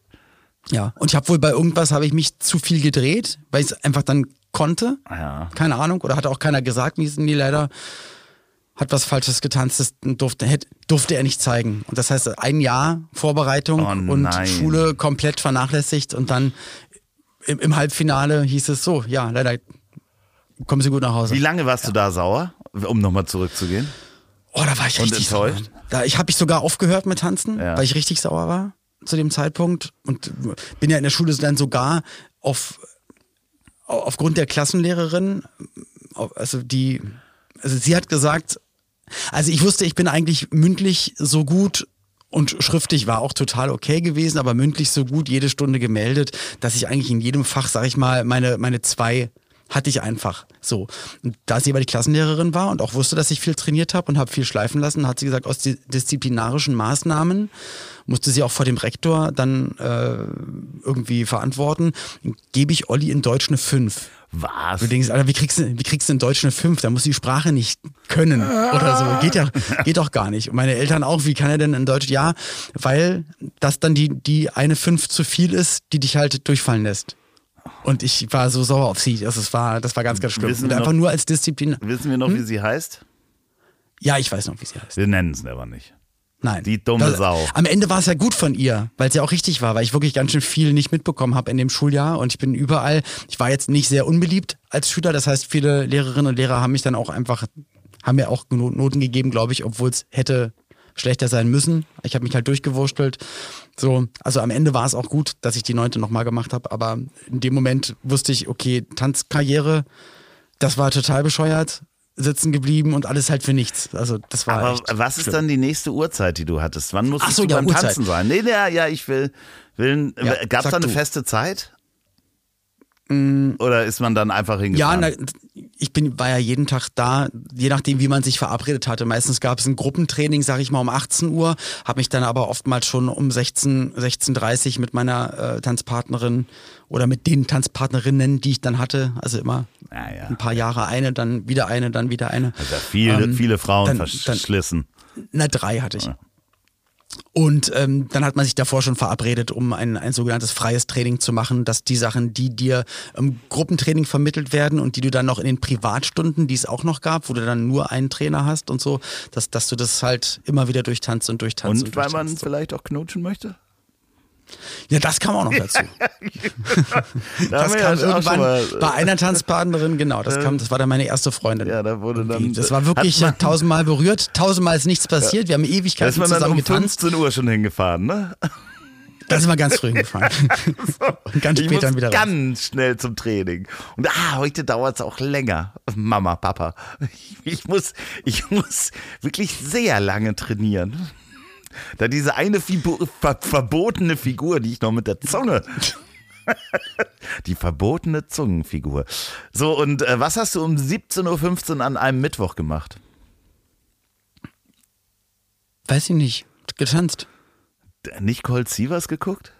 Ja, und ich habe wohl bei irgendwas habe ich mich zu viel gedreht, weil ich es einfach dann konnte. Ah, ja. Keine Ahnung. Oder hat auch keiner gesagt, wie es nie leider hat was Falsches getanzt, das durfte, durfte er nicht zeigen. Und das heißt, ein Jahr Vorbereitung oh und Schule komplett vernachlässigt und dann im, im, Halbfinale hieß es so, ja, leider kommen Sie gut nach Hause. Wie lange warst ja. du da sauer, um nochmal zurückzugehen? Oh, da war ich und richtig enttäuscht. Sauer. Da, ich habe ich sogar aufgehört mit Tanzen, ja. weil ich richtig sauer war zu dem Zeitpunkt und bin ja in der Schule dann sogar auf aufgrund der Klassenlehrerin, also die, also sie hat gesagt, also ich wusste, ich bin eigentlich mündlich so gut und schriftlich war auch total okay gewesen, aber mündlich so gut jede Stunde gemeldet, dass ich eigentlich in jedem Fach, sag ich mal, meine, meine zwei hatte ich einfach so. Und da sie aber die Klassenlehrerin war und auch wusste, dass ich viel trainiert habe und habe viel schleifen lassen, hat sie gesagt, aus disziplinarischen Maßnahmen musste sie auch vor dem Rektor dann äh, irgendwie verantworten, gebe ich Olli in Deutsch eine 5. Was? Du denkst, Alter, wie kriegst du, wie kriegst du in Deutsch eine 5? Da muss die Sprache nicht können oder so. Geht ja, geht doch gar nicht. Und meine Eltern auch, wie kann er denn in Deutsch? Ja, weil das dann die, die eine 5 zu viel ist, die dich halt durchfallen lässt. Und ich war so sauer auf sie. Also es war, das war ganz, ganz schlimm. Wissen Und einfach noch- nur als Disziplin. Wissen wir noch, wie sie heißt? Ja, ich weiß noch, wie sie heißt. Wir nennen es aber nicht. Nein. Die dumme Sau. Am Ende war es ja gut von ihr, weil es ja auch richtig war, weil ich wirklich ganz schön viel nicht mitbekommen habe in dem Schuljahr und ich bin überall, ich war jetzt nicht sehr unbeliebt als Schüler, das heißt, viele Lehrerinnen und Lehrer haben mich dann auch einfach, haben mir auch No- Noten gegeben, glaube ich, obwohl es hätte schlechter sein müssen. Ich habe mich halt durchgewurstelt. So, also am Ende war es auch gut, dass ich die neunte nochmal gemacht habe, aber in dem Moment wusste ich, okay, Tanzkarriere, das war total bescheuert, sitzen geblieben und alles halt für nichts. Also das war Aber was ist schlimm. dann die nächste Uhrzeit, die du hattest? Wann musstest so, du ja, beim Uhrzeit. Tanzen sein? Nee, ja, ja, ich will. will Ja, Gab es da eine du. Mm. feste Zeit? Oder ist man dann einfach Ja, hingefahren? na, ich bin, war ja jeden Tag da, je nachdem, wie man sich verabredet hatte. Meistens gab es ein Gruppentraining, sag ich mal, um 18 Uhr, habe mich dann aber oftmals schon um 16, 16.30 mit meiner äh, Tanzpartnerin oder mit den Tanzpartnerinnen, die ich dann hatte, also immer Ja, ja. ein paar Jahre eine, dann wieder eine, dann wieder eine. Also viele, Ähm, viele Frauen dann- dann- verschlissen. Na, drei hatte ich. Und ähm, dann hat man sich davor schon verabredet, um ein, ein sogenanntes freies Training zu machen, dass die Sachen, die dir im Gruppentraining vermittelt werden und die du dann noch in den Privatstunden, die es auch noch gab, wo du dann nur einen Trainer hast und so, dass, dass du das halt immer wieder durchtanzt und durchtanzt. Und weil man durchtanzt. vielleicht auch knutschen möchte? Ja, das kam auch noch dazu. Da Das wir kam irgendwann mal- äh, bei einer Tanzpartnerin, genau, das kam, das war dann meine erste Freundin. Ja, da wurde dann. das war wirklich Hat man, tausendmal berührt, tausendmal ist nichts passiert, wir haben da Ewigkeiten ist man dann zusammen um getanzt. 15 Uhr schon hingefahren, ne? Da sind wir ganz früh hingefahren. Und ganz ich später muss wieder raus. ganz schnell zum Training. Und ah, heute dauert es auch länger. Mama, Papa. Ich muss, ich muss wirklich sehr lange trainieren. Da diese eine Fibu ver verbotene Figur, die ich noch mit der Zunge. Die verbotene Zungenfigur. So, und äh, was hast du um 17.15 Uhr an einem Mittwoch gemacht? Weiß ich nicht. Getanzt. Nicht Colt Sievers geguckt?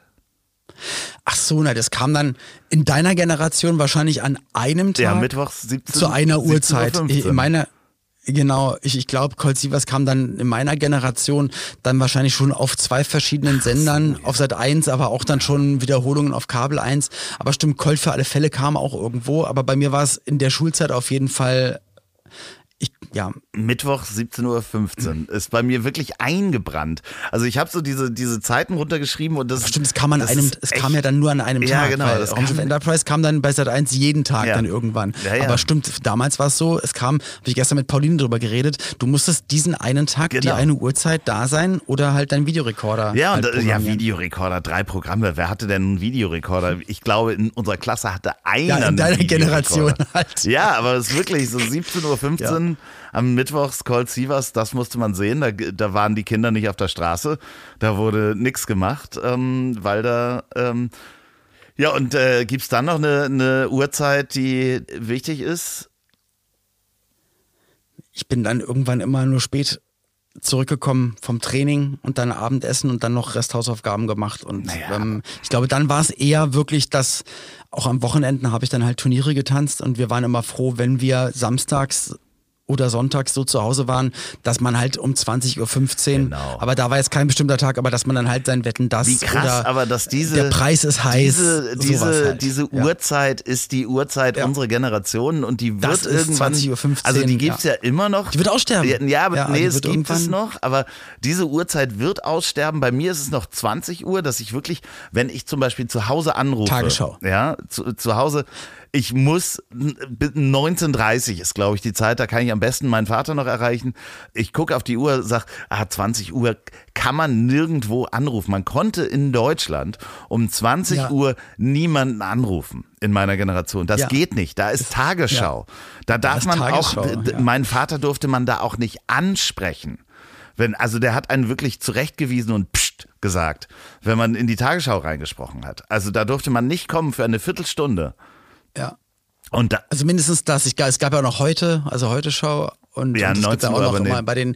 Ach so, na, das kam dann in deiner Generation wahrscheinlich an einem Tag Ja, Mittwochs 17 zu einer Uhrzeit. 17.15 Uhr. In meiner, genau, ich, ich glaube, Colt Sievers kam dann in meiner Generation dann wahrscheinlich schon auf zwei verschiedenen Sendern, auf Sat 1, aber auch dann schon Wiederholungen auf Kabel 1. Aber stimmt, Colt für alle Fälle kam auch irgendwo, aber bei mir war es in der Schulzeit auf jeden Fall, ja, Mittwoch 17.15 Uhr ist bei mir wirklich eingebrannt. Also ich habe so diese, diese Zeiten runtergeschrieben und das Stimmt, es kam an einem, es echt- kam ja dann nur an einem Ja, Tag. genau, Weil das Raumschiff kam- Enterprise kam dann bei Sat 1 jeden Tag Ja. dann irgendwann. Ja, ja. Aber stimmt, damals war es so, es kam, habe ich gestern mit Pauline drüber geredet, du musstest diesen einen Tag, die Genau. eine Uhrzeit da sein oder halt dein Videorekorder. Ja, und halt äh, ja. Videorekorder, drei Programme. Wer hatte denn einen Videorekorder? Ich glaube, in unserer Klasse hatte einer Ja, in deiner. Generation halt. Ja, aber es ist wirklich so 17.15 Uhr am Mittwochs Cold Sievers, das musste man sehen. Da, da waren die Kinder nicht auf der Straße. Da wurde nichts gemacht, ähm, weil da. Ähm, ja, und äh, gibt's dann noch eine, eine Uhrzeit, die wichtig ist? Ich bin dann irgendwann immer nur spät zurückgekommen vom Training und dann Abendessen und dann noch Resthausaufgaben gemacht. Und Naja. ähm, ich glaube, dann war es eher wirklich das, auch am Wochenenden habe ich dann halt Turniere getanzt und wir waren immer froh, wenn wir samstags oder sonntags so zu Hause waren, dass man halt um 20.15 Uhr, Genau. aber da war jetzt kein bestimmter Tag, aber dass man dann halt sein Wetten das Wie krass, oder aber dass diese der Preis ist heiß. diese diese halt. diese Ja. Uhrzeit ist die Uhrzeit Ja. unserer Generation und die wird Das irgendwann 20:15 also die gibt's ja. ja. immer noch. Die wird aussterben. Ja, aber nee, es gibt es noch, aber diese Uhrzeit wird aussterben. Bei mir ist es noch 20 Uhr, dass ich wirklich, wenn ich zum Beispiel zu Hause anrufe, Tagesschau. ja, zu, zu Hause, ich muss 19:30 ist, glaube ich, die Zeit. Da kann ich am besten meinen Vater noch erreichen. Ich gucke auf die Uhr, sag, ah, 20 Uhr kann man nirgendwo anrufen. Man konnte in Deutschland um 20 Ja. Uhr niemanden anrufen in meiner Generation. Das Ja. geht nicht. Da ist Tagesschau. Da darf man Tagesschau, auch. ja. Meinen Vater durfte man da auch nicht ansprechen. Wenn, also der hat einen wirklich zurechtgewiesen und pst gesagt, wenn man in die Tagesschau reingesprochen hat. Also da durfte man nicht kommen für eine Viertelstunde. Ja. Und da, Also mindestens das. Ich, es gab ja auch noch heute, also heute Schau und, Ja, und es gibt 19 ja auch noch immer bei den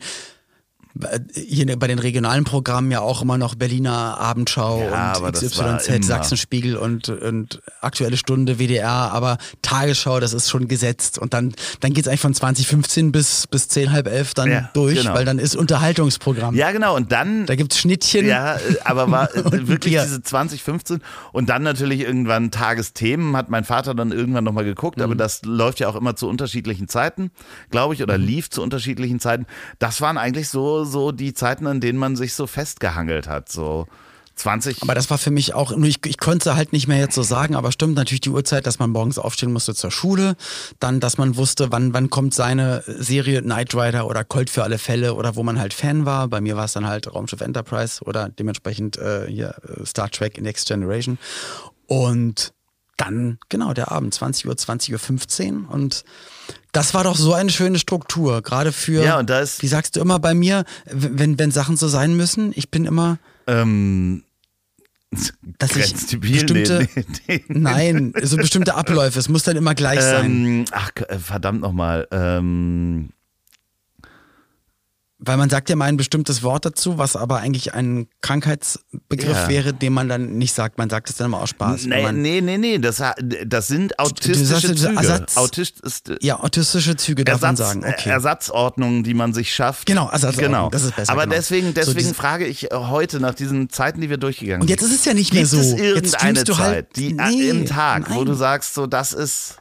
hier bei den regionalen Programmen ja auch immer noch Berliner Abendschau Ja, und XYZ, Sachsenspiegel und, und Aktuelle Stunde, WDR, aber Tagesschau, das ist schon gesetzt. Und dann, dann geht's eigentlich von 2015 bis, bis 10, halb elf dann Ja, durch, genau. weil dann ist Unterhaltungsprogramm. Ja, genau. Und dann Da gibt's Schnittchen. Ja, äh, aber war äh, wirklich Bier. diese 2015 und dann natürlich irgendwann Tagesthemen hat mein Vater dann irgendwann nochmal geguckt, Mhm. aber das läuft ja auch immer zu unterschiedlichen Zeiten, glaube ich, oder Mhm. lief zu unterschiedlichen Zeiten. Das waren eigentlich so, so die Zeiten, an denen man sich so festgehangelt hat, so 20. Aber das war für mich auch, ich, ich konnte halt nicht mehr jetzt so sagen, aber stimmt natürlich die Uhrzeit, dass man morgens aufstehen musste zur Schule, dann, dass man wusste, wann, wann kommt seine Serie Knight Rider oder Colt für alle Fälle oder wo man halt Fan war. Bei mir war es dann halt Raumschiff Enterprise oder dementsprechend äh, hier äh, Star Trek Next Generation. Und dann, genau, der Abend, 20 Uhr, 20 Uhr 15 und das war doch so eine schöne Struktur, gerade für, Ja, und da ist- wie sagst du immer bei mir, wenn, wenn Sachen so sein müssen, ich bin immer, ähm, dass ich bestimmte, nee, nee, nee. Nein, so bestimmte Abläufe. Es muss dann immer gleich sein. Ähm, ach, äh, verdammt nochmal. Ähm, Weil man sagt ja mal ein bestimmtes Wort dazu, was aber eigentlich ein Krankheitsbegriff Ja. wäre, den man dann nicht sagt. Man sagt es dann immer aus Spaß. nee, nee, nee, nee, das, das sind autistische ja, Züge. Ersatz- Autist ist, Ja, autistische Züge darf man Ersatz, sagen. Okay. Ersatzordnungen, die man sich schafft. Genau, Ersatzordnung, Genau. das ist besser, Aber genau. deswegen, So deswegen diese- frage ich äh, heute nach diesen Zeiten, die wir durchgegangen Und sind. jetzt ist es ja nicht mehr Gibt so. es Jetzt irgendeine streamst du Zeit, halt- die Nee, im Tag, wo nein. du sagst, so das ist.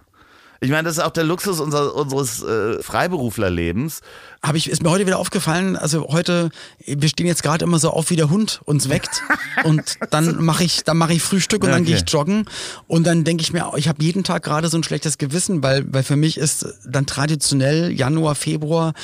Ich meine, das ist auch der Luxus unser, unseres äh, Freiberuflerlebens. Habe ich, ist mir heute wieder aufgefallen, also heute, wir stehen jetzt gerade immer so auf, wie der Hund uns weckt und dann mache ich, dann mache ich Frühstück und dann Okay. gehe ich joggen und dann denke ich mir, ich habe jeden Tag gerade so ein schlechtes Gewissen, weil, weil für mich ist dann traditionell Januar, Februar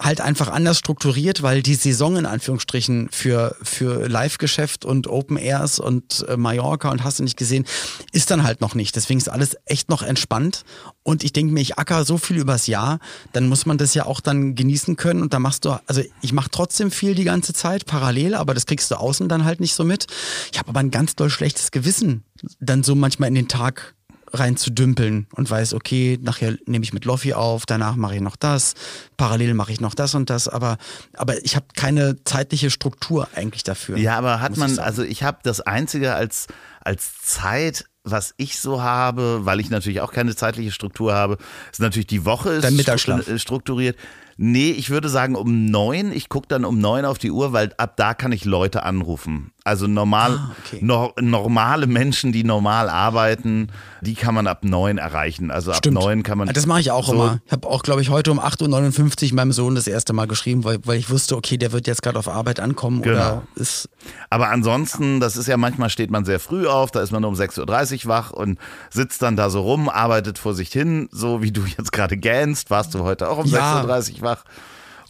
halt einfach anders strukturiert, weil die Saison in Anführungsstrichen für, für Live-Geschäft und Open Airs und äh, Mallorca und hast du nicht gesehen, ist dann halt noch nicht. Deswegen ist alles echt noch entspannt. Und ich denke mir, ich acker so viel übers Jahr, dann muss man das ja auch dann genießen können. Und da machst du, also ich mache trotzdem viel die ganze Zeit, parallel, aber das kriegst du außen dann halt nicht so mit. Ich habe aber ein ganz doll schlechtes Gewissen, dann so manchmal in den Tag rein zu dümpeln und weiß, okay, nachher nehme ich mit Loffi auf, danach mache ich noch das, parallel mache ich noch das und das, aber, aber ich habe keine zeitliche Struktur eigentlich dafür. Ja, aber hat man, also ich habe das Einzige als, als Zeit, was ich so habe, weil ich natürlich auch keine zeitliche Struktur habe, ist natürlich die Woche ist Dein Mittagsschlaf. äh, strukturiert. Nee, ich würde sagen um neun. Ich gucke dann um neun auf die Uhr, weil ab da kann ich Leute anrufen. Also normal, Ah, okay. no, normale Menschen, die normal arbeiten, die kann man ab neun erreichen. Also Stimmt. ab neun kann man. Das mache ich auch so- immer. Ich habe auch, glaube ich, heute um 8.59 Uhr meinem Sohn das erste Mal geschrieben, weil, weil ich wusste, okay, der wird jetzt gerade auf Arbeit ankommen Genau. oder ist. Aber ansonsten, das ist ja manchmal steht man sehr früh auf, da ist man um 6.30 Uhr wach und sitzt dann da so rum, arbeitet vor sich hin, so wie du jetzt gerade gähnst, warst du heute auch um Ja. 6.30 Uhr wach.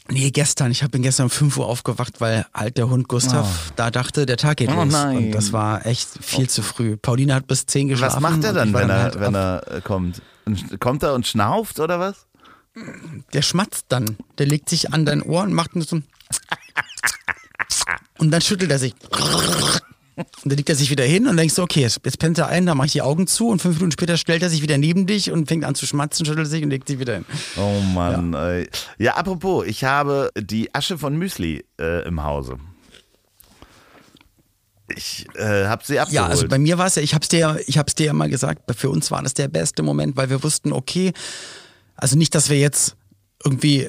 Nee, gestern. Ich hab- bin gestern um 5 Uhr aufgewacht, weil halt der Hund Gustav da dachte, der Tag geht Oh los. nein. Und das war echt viel zu früh. Pauline hat bis 10 geschlafen. Was macht er dann, wenn er, halt wenn auf- er äh, kommt? Und Kommt er und schnauft oder was? Der schmatzt dann. Der legt sich an dein Ohr und macht so. Und dann schüttelt er sich. Und dann legt er sich wieder hin und denkst du, okay, jetzt, jetzt pennt er ein, dann mache ich die Augen zu und fünf Minuten später stellt er sich wieder neben dich und fängt an zu schmatzen, schüttelt sich und legt sich wieder hin. Oh Mann. Ja, ey. ja apropos, ich habe die Asche von Müsli äh, im Hause. Ich äh, habe sie abgeholt. Ja, also bei mir war es ja, ich dir, ja- ich hab's dir ja mal gesagt, für uns war das der beste Moment, weil wir wussten, okay, also nicht, dass wir jetzt irgendwie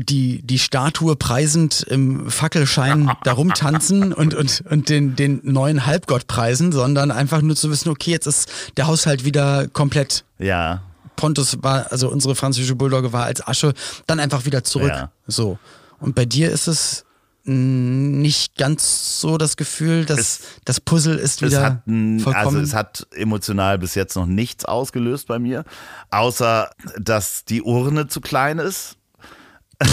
die, die Statue preisend im Fackelschein da rumtanzen und, und, und den, den neuen Halbgott preisen, sondern einfach nur zu wissen, okay, jetzt ist der Haushalt wieder komplett. ja. Pontus war, also unsere französische Bulldogge war als Asche, dann einfach wieder zurück. Ja. So. Und bei dir ist es nicht ganz so das Gefühl, dass Es- das Puzzle ist Es wieder hat, vollkommen. also es hat emotional bis jetzt noch nichts ausgelöst bei mir, außer dass die Urne zu klein ist.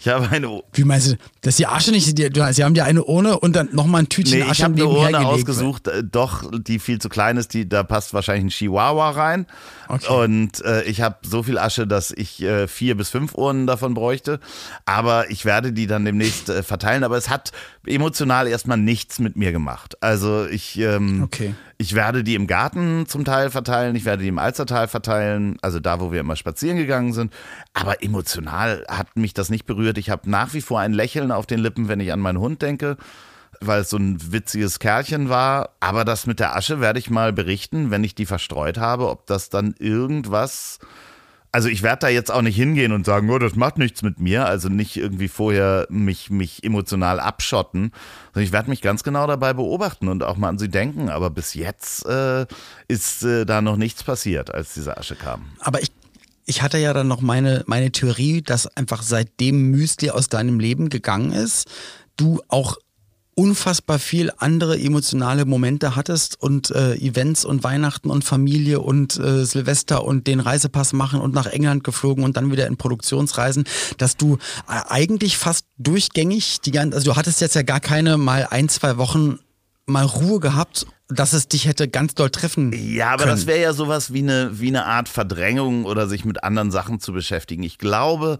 ich habe eine, Wie meinst du, dass die Asche nicht, die, du- sie haben dir eine Urne und dann nochmal ein Tütchen nee, ich Asche habe eine Urne ausgesucht, äh, doch die viel zu klein ist, die da passt wahrscheinlich ein Chihuahua rein. Okay. Und äh, ich habe so viel Asche, dass ich äh, vier bis fünf Urnen davon bräuchte. Aber ich werde die dann demnächst äh, verteilen. Aber es hat emotional erstmal nichts mit mir gemacht. Also ich, ähm, Okay. ich werde die im Garten zum Teil verteilen, ich werde die im Alstertal verteilen, also da, wo wir immer spazieren gegangen sind. Aber emotional hat mich das nicht berührt. Ich habe nach wie vor ein Lächeln auf den Lippen, wenn ich an meinen Hund denke, weil es so ein witziges Kerlchen war. Aber das mit der Asche werde ich mal berichten, wenn ich die verstreut habe, ob das dann irgendwas also ich werde da jetzt auch nicht hingehen und sagen, oh, das macht nichts mit mir, also nicht irgendwie vorher mich, mich emotional abschotten, sondern ich werde mich ganz genau dabei beobachten und auch mal an sie denken. Aber bis jetzt äh, ist äh, da noch nichts passiert, als diese Asche kam. Aber ich, ich hatte ja dann noch meine, meine Theorie, dass einfach seitdem Müsli aus deinem Leben gegangen ist, du auch unfassbar viel andere emotionale Momente hattest und äh, Events und Weihnachten und Familie und äh, Silvester und den Reisepass machen und nach England geflogen und dann wieder in Produktionsreisen, dass du äh, eigentlich fast durchgängig die ganze, also du hattest jetzt ja gar keine mal ein, zwei Wochen mal Ruhe gehabt, dass es dich hätte ganz doll treffen Ja, aber können. das wäre ja sowas wie eine, wie eine Art Verdrängung oder sich mit anderen Sachen zu beschäftigen. Ich glaube,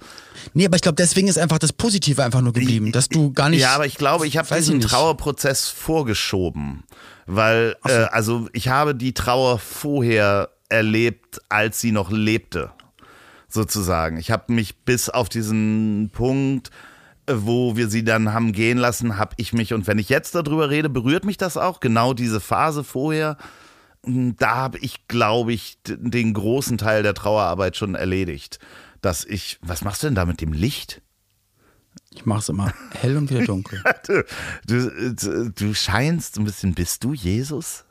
Nee, aber ich glaube, deswegen ist einfach das Positive einfach nur geblieben, dass du gar nicht. Ja, aber ich glaube, ich habe diesen nicht. Trauerprozess vorgeschoben, weil äh, also ich habe die Trauer vorher erlebt, als sie noch lebte, sozusagen. Ich habe mich bis auf diesen Punkt, wo wir sie dann haben gehen lassen, habe ich mich und wenn ich jetzt darüber rede, berührt mich das auch genau diese Phase vorher. mh, Da habe ich, glaube ich, den großen Teil der Trauerarbeit schon erledigt. Dass ich, was machst du denn da mit dem Licht? Ich mach's immer hell und wieder dunkel. Du, du, du- du scheinst ein bisschen, bist du Jesus?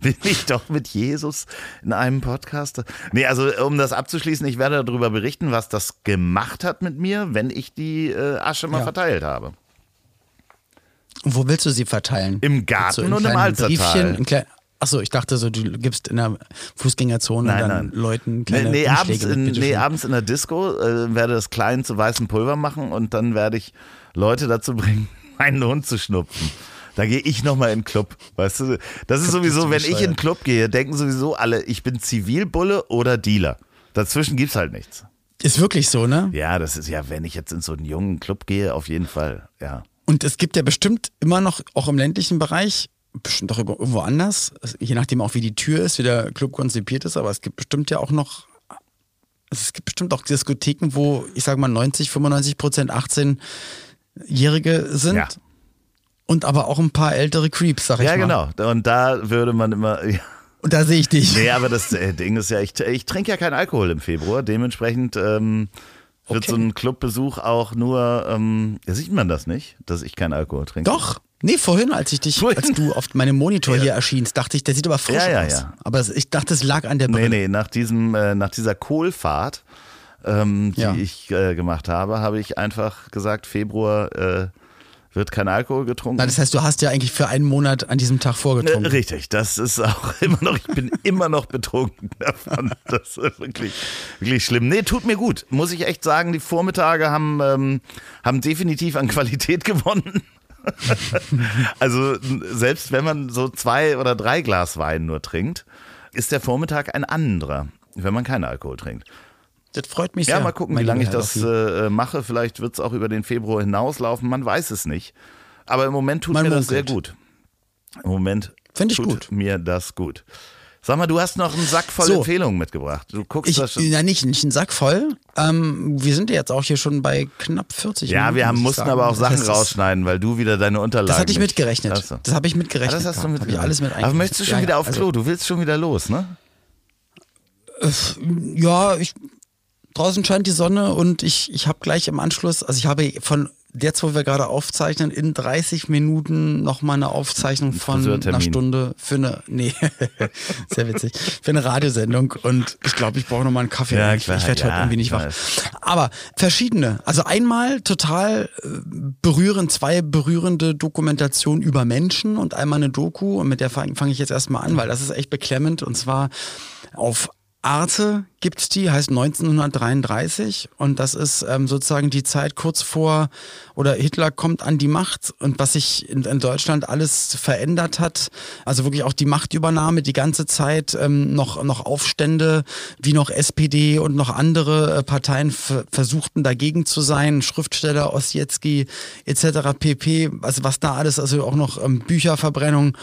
Bin ich doch mit Jesus in einem Podcast? Nee, also um das abzuschließen, ich werde darüber berichten, was das gemacht hat mit mir, wenn ich die äh, Asche mal Ja. verteilt habe. Und wo willst du sie verteilen? Im Garten So und im klein- Achso, ich dachte so, du gibst in der Fußgängerzone Nein, dann nein. Leuten Nee, kleine nee, Umschläge abends, in, nee, abends in der Disco äh, werde das klein zu weißem Pulver machen und dann werde ich Leute dazu bringen, meinen Hund zu schnupfen. Da gehe ich nochmal in den Club. Weißt du, das ist sowieso, wenn ich in den. Club gehe, denken sowieso alle, ich bin Zivilbulle oder Dealer. Dazwischen gibt's halt nichts. Ist wirklich so, ne? Ja, das ist ja, wenn ich jetzt in so einen jungen Club gehe, auf jeden Fall, ja. Und es gibt ja bestimmt immer noch, auch im ländlichen Bereich, bestimmt auch irgendwo anders, je nachdem auch wie die Tür ist, wie der Club konzipiert ist, aber es gibt bestimmt ja auch noch, es gibt bestimmt auch Diskotheken, wo, ich sage mal, 90, 95 Prozent 18-Jährige sind. Ja. Und aber auch ein paar ältere Creeps, sag ich Ja, mal. genau. Und da würde man immer, ja. Und da sehe ich dich. Nee, aber das äh, Ding ist ja, ich, ich trinke ja keinen Alkohol im Februar. Dementsprechend ähm, wird Okay. so ein Clubbesuch auch nur, ähm, ja, sieht man das nicht, dass ich keinen Alkohol trinke. Doch. Nee, vorhin, als ich dich, Vorhin? als du auf meinem Monitor hier erschienst, dachte ich, der sieht aber frisch Ja, ja, aus. ja. Aber ich dachte, es lag an der Brille. Nee, nee, nach, diesem, äh, nach dieser Kohlfahrt, ähm, die Ja. ich äh, gemacht habe, habe ich einfach gesagt, Februar äh, wird kein Alkohol getrunken. Na, das heißt, du hast ja eigentlich für einen Monat an diesem Tag vorgetrunken. Äh, Richtig, das ist auch immer noch, ich bin immer noch betrunken davon. Das ist wirklich, wirklich schlimm. Nee, tut mir gut. Muss ich echt sagen, die Vormittage haben, ähm, haben definitiv an Qualität gewonnen. also selbst wenn man so zwei oder drei Glas Wein nur trinkt, ist der Vormittag ein anderer, wenn man keinen Alkohol trinkt. Das freut mich Ja, sehr. mal gucken, wie lange ich das Herr äh, mache. Vielleicht wird es auch über den Februar hinauslaufen, man weiß es nicht. Aber im Moment tut Man mir das sehr gut. Im Moment Find ich tut gut. mir das gut. Sag mal, du hast noch einen Sack voll So. Empfehlungen mitgebracht. Du guckst Ich, das schon. ja, nicht, nicht einen Sack voll. Ähm, wir sind ja jetzt auch hier schon bei knapp 40 Ja, Minuten, wir haben, mussten sagen. aber auch Sachen das- rausschneiden, weil du wieder deine Unterlagen. Das hatte ich nicht- mitgerechnet. So. Das habe ich Ah, mitgerechnet. das hast du. Hab ich mitgerechnet. alles mit Aber möchtest du schon Ja, wieder ja, aufs also- Klo? Du willst schon wieder los, ne? Ja, ich, draußen scheint die Sonne und ich, ich habe gleich im Anschluss, also ich habe von jetzt, wo wir gerade aufzeichnen, in 30 Minuten nochmal eine Aufzeichnung von einer Stunde für eine, nee, sehr witzig, für eine Radiosendung und ich glaube, ich brauche nochmal einen Kaffee. Ja, ich klar, ich werde heute ja, irgendwie nicht ich wach. Aber verschiedene. Also einmal total äh, berührend, zwei berührende Dokumentationen über Menschen und einmal eine Doku und mit der fange fang ich jetzt erstmal an, weil das ist echt beklemmend und zwar auf Arte gibt's die, heißt 1933 und das ist ähm, sozusagen die Zeit kurz vor oder Hitler kommt an die Macht und was sich in, in Deutschland alles verändert hat, also wirklich auch die Machtübernahme, die ganze Zeit ähm, noch noch Aufstände, wie noch SPD und noch andere äh, Parteien versuchten dagegen zu sein, Schriftsteller Ossietzky etc. pp. Also was da alles, also auch noch ähm, Bücherverbrennung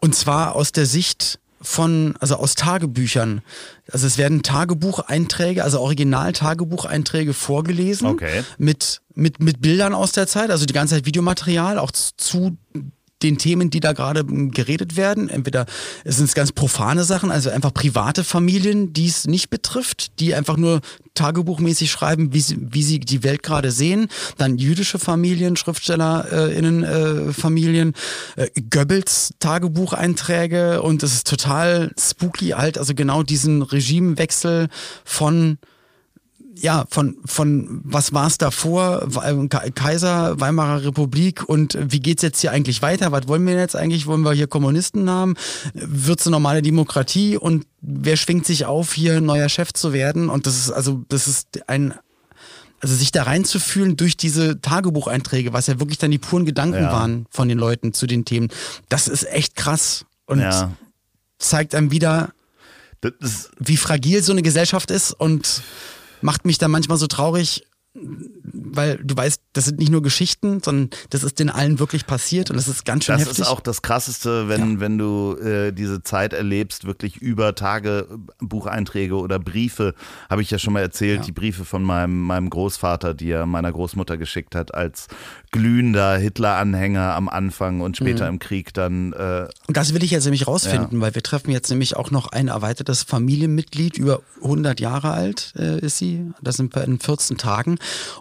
und zwar aus der Sicht von, also aus Tagebüchern. Also es werden Tagebucheinträge, also Original-Tagebucheinträge vorgelesen. Okay. Mit, mit, mit Bildern aus der Zeit, also die ganze Zeit Videomaterial, auch zu den Themen, die da gerade geredet werden. Entweder es sind ganz profane Sachen, also einfach private Familien, die es nicht betrifft, die einfach nur tagebuchmäßig schreiben, wie sie, wie sie die Welt gerade sehen. Dann jüdische Familien, SchriftstellerInnen, äh, Familien, äh, Goebbels Tagebucheinträge und es ist total spooky halt, also genau diesen Regimewechsel von ja, von, von was war es davor, Kaiser, Weimarer Republik und wie geht's jetzt hier eigentlich weiter? Was wollen wir jetzt eigentlich? Wollen wir hier Kommunisten haben? Wird's eine normale Demokratie und wer schwingt sich auf, hier neuer Chef zu werden? Und das ist also, das ist ein, also sich da reinzufühlen durch diese Tagebucheinträge, was ja wirklich dann die puren Gedanken ja. waren von den Leuten zu den Themen, das ist echt krass und ja. zeigt einem wieder, wie fragil so eine Gesellschaft ist und macht mich dann manchmal so traurig, weil du weißt, das sind nicht nur Geschichten, sondern das ist den allen wirklich passiert und das ist ganz schön das heftig. Das ist auch das Krasseste, wenn, ja. wenn du äh, diese Zeit erlebst, wirklich über Tage, Bucheinträge oder Briefe, habe ich ja schon mal erzählt, ja. die Briefe von meinem, meinem Großvater, die er meiner Großmutter geschickt hat, als glühender Hitler-Anhänger am Anfang und später mhm. im Krieg dann. Äh, und das will ich jetzt nämlich rausfinden, ja. weil wir treffen jetzt nämlich auch noch ein erweitertes Familienmitglied, über 100 Jahre alt äh, ist sie, da sind wir in 14 Tagen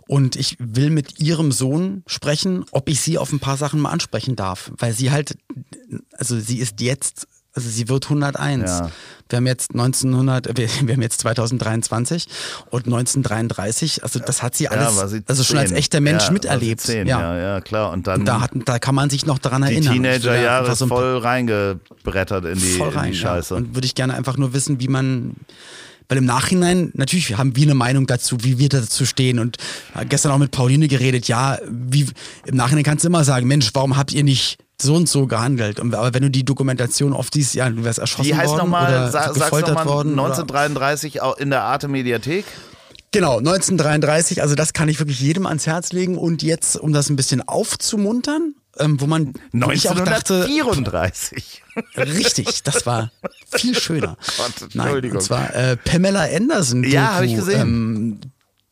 und ich will mit ihrem Sohn sprechen, ob ich sie auf ein paar Sachen mal ansprechen darf, weil sie halt, also sie ist jetzt also sie wird 101. Ja. Wir haben jetzt 1900, wir, wir, haben jetzt 2023 und 1933, also das hat sie alles, ja, sie also schon als echter Mensch ja, miterlebt. Zehn, ja. ja, klar. Und dann. Und da, hat, da kann man sich noch daran erinnern. Die Teenagerjahre so voll reingebrettert in die, voll rein, in die Scheiße. Und würde ich gerne einfach nur wissen, wie man, weil im Nachhinein, natürlich haben wir eine Meinung dazu, wie wir dazu stehen. Und gestern auch mit Pauline geredet, ja, wie im Nachhinein kannst du immer sagen, Mensch, warum habt ihr nicht so und so gehandelt. Aber wenn du die Dokumentation oft siehst, ja, du wärst erschossen die heißt worden mal, oder sa gefoltert noch mal worden. 1933 oder? in der Arte Mediathek. Genau, 1933, also das kann ich wirklich jedem ans Herz legen. Und jetzt, um das ein bisschen aufzumuntern, ähm, wo man 1934. richtig, das war viel schöner. Oh Gott, Entschuldigung. Nein, und zwar äh, Pamela Anderson. Doku, ja, habe ich gesehen. Ähm,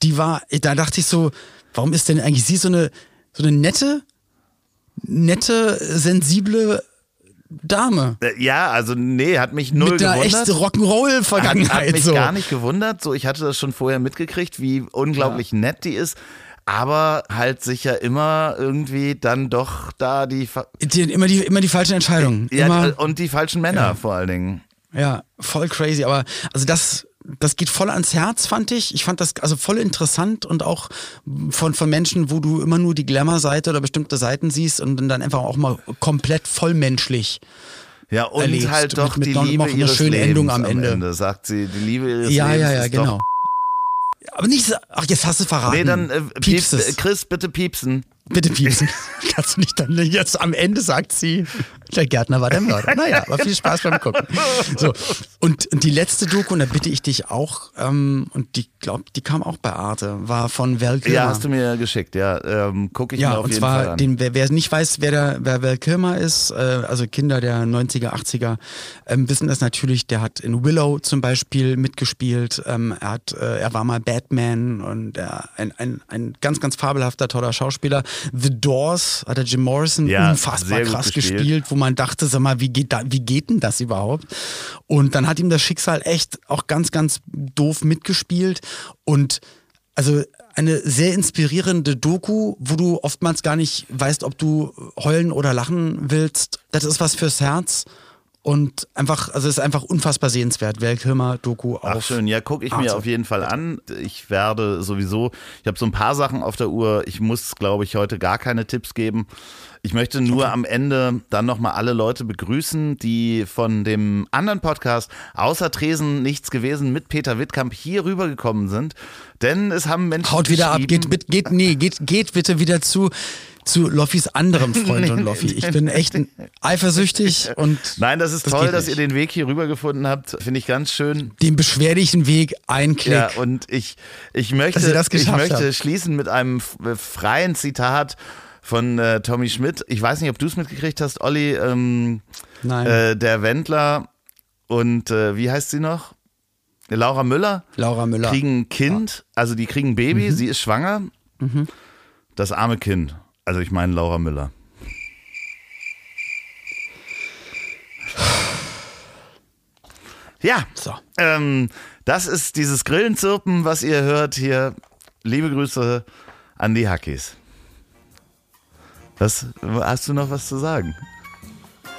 die war, da dachte ich so, warum ist denn eigentlich sie so eine so eine nette nette, sensible Dame. Äh, ja, also nee, hat mich null Mit einer gewundert. Echt Rock'n'Roll-Vergangenheit. Hat, hat mich so. gar nicht gewundert. So, ich hatte das schon vorher mitgekriegt, wie unglaublich ja. nett die ist. Aber halt sicher immer irgendwie dann doch da die, die immer die immer die falschen Entscheidungen. Ja, immer, und die falschen Männer ja. vor allen Dingen. Ja, voll crazy. Aber also das das geht voll ans Herz, fand ich. Ich fand das also voll interessant und auch von, von Menschen, wo du immer nur die Glamour-Seite oder bestimmte Seiten siehst und dann einfach auch mal komplett vollmenschlich. Ja, und erlebst. halt doch mit, mit die Liebe ihres schönen Lebens Endung am Ende. am Ende. Sagt sie, die Liebe ihres ja, Lebens Ja, ja, ja, genau. Aber nicht, ach, jetzt hast du verraten. Nee, dann äh, piepst, Chris, bitte piepsen. Bitte piepsen. Kannst du nicht dann jetzt am Ende sagt sie, der Gärtner war der Mörder. Naja, aber viel Spaß beim Gucken. So. Und, und die letzte Doku, und da bitte ich dich auch, ähm, und die glaube, die kam auch bei Arte, war von Val Kilmer. Ja, hast du mir geschickt, ja. Ähm, guck ich ja, mir auf jeden Fall an. Ja, und zwar, wer, wer nicht weiß, wer, der, wer Val Kilmer ist, äh, also Kinder der 90er, 80er, ähm, wissen das natürlich, der hat in Willow zum Beispiel mitgespielt, ähm, er, hat, äh, er war mal Batman und er, ein, ein, ein ganz, ganz fabelhafter, toller Schauspieler. The Doors hat der Jim Morrison ja, unfassbar krass gespielt. gespielt. wo man dachte, sag mal, wie geht, da, wie geht denn das überhaupt? Und dann hat ihm das Schicksal echt auch ganz, ganz doof mitgespielt und also eine sehr inspirierende Doku, wo du oftmals gar nicht weißt, ob du heulen oder lachen willst. Das ist was fürs Herz. Und einfach, also es ist einfach unfassbar sehenswert. Welkhirmer Doku auch. Ach schön, ja, gucke ich Arte. mir auf jeden Fall an. Ich werde sowieso, ich habe so ein paar Sachen auf der Uhr. Ich muss, glaube ich, heute gar keine Tipps geben. Ich möchte nur am Ende dann nochmal alle Leute begrüßen, die von dem anderen Podcast außer Tresen nichts gewesen mit Peter Wittkamp hier rübergekommen sind. Denn es haben Menschen. Haut wieder ab, geht, mit- geht, nee, geht, geht bitte wieder zu, zu Loffis anderem Freund und Loffi. Ich bin echt eifersüchtig und Nein, das ist Das toll, dass ihr den Weg hier rüber gefunden habt. Finde ich ganz schön. den beschwerlichen Weg ein Klick. Ja, und ich, ich möchte, ich möchte habt. schließen mit einem freien Zitat von äh, Tommy Schmidt. Ich weiß nicht, ob du es mitgekriegt hast, Olli. Ähm, Nein. äh, der Wendler und äh, wie heißt sie noch? Laura Müller Laura Müller. kriegen ein Kind, also die kriegen ein Baby, Mhm. sie ist schwanger. Das arme Kind. Also ich meine Laura Müller. Ja, So. ähm, das ist dieses Grillenzirpen, was ihr hört hier. Liebe Grüße an die Hackies. Was, hast du noch was zu sagen?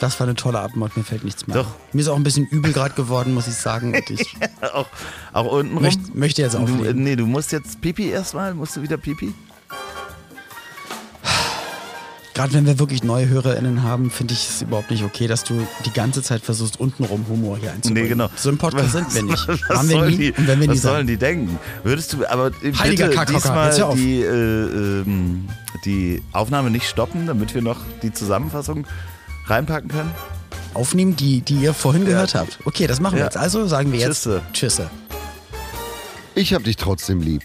Das war eine tolle Abmord, mir fällt nichts mehr. Doch. Mir ist auch ein bisschen übel gerade geworden, muss ich sagen. Und ich auch, auch unten rum? möcht, möchte jetzt auflegen. nee, du musst jetzt Pipi erstmal. Musst du wieder Pipi? Gerade wenn wir wirklich neue HörerInnen haben, finde ich es überhaupt nicht okay, dass du die ganze Zeit versuchst, untenrum Humor hier einzubringen. Nee, genau. So ein Podcast sind wir nicht. Was, Waren wir sollen nie die, und wenn wir was sollen die denken? Würdest du aber Heiliger bitte diesmal auf. die, äh, ähm, die Aufnahme nicht stoppen, damit wir noch die Zusammenfassung reinpacken können? Aufnehmen, die, die ihr vorhin gehört habt. Okay, das machen wir Ja. jetzt. Also sagen wir jetzt Tschüsse. Tschüsse. Ich hab dich trotzdem lieb.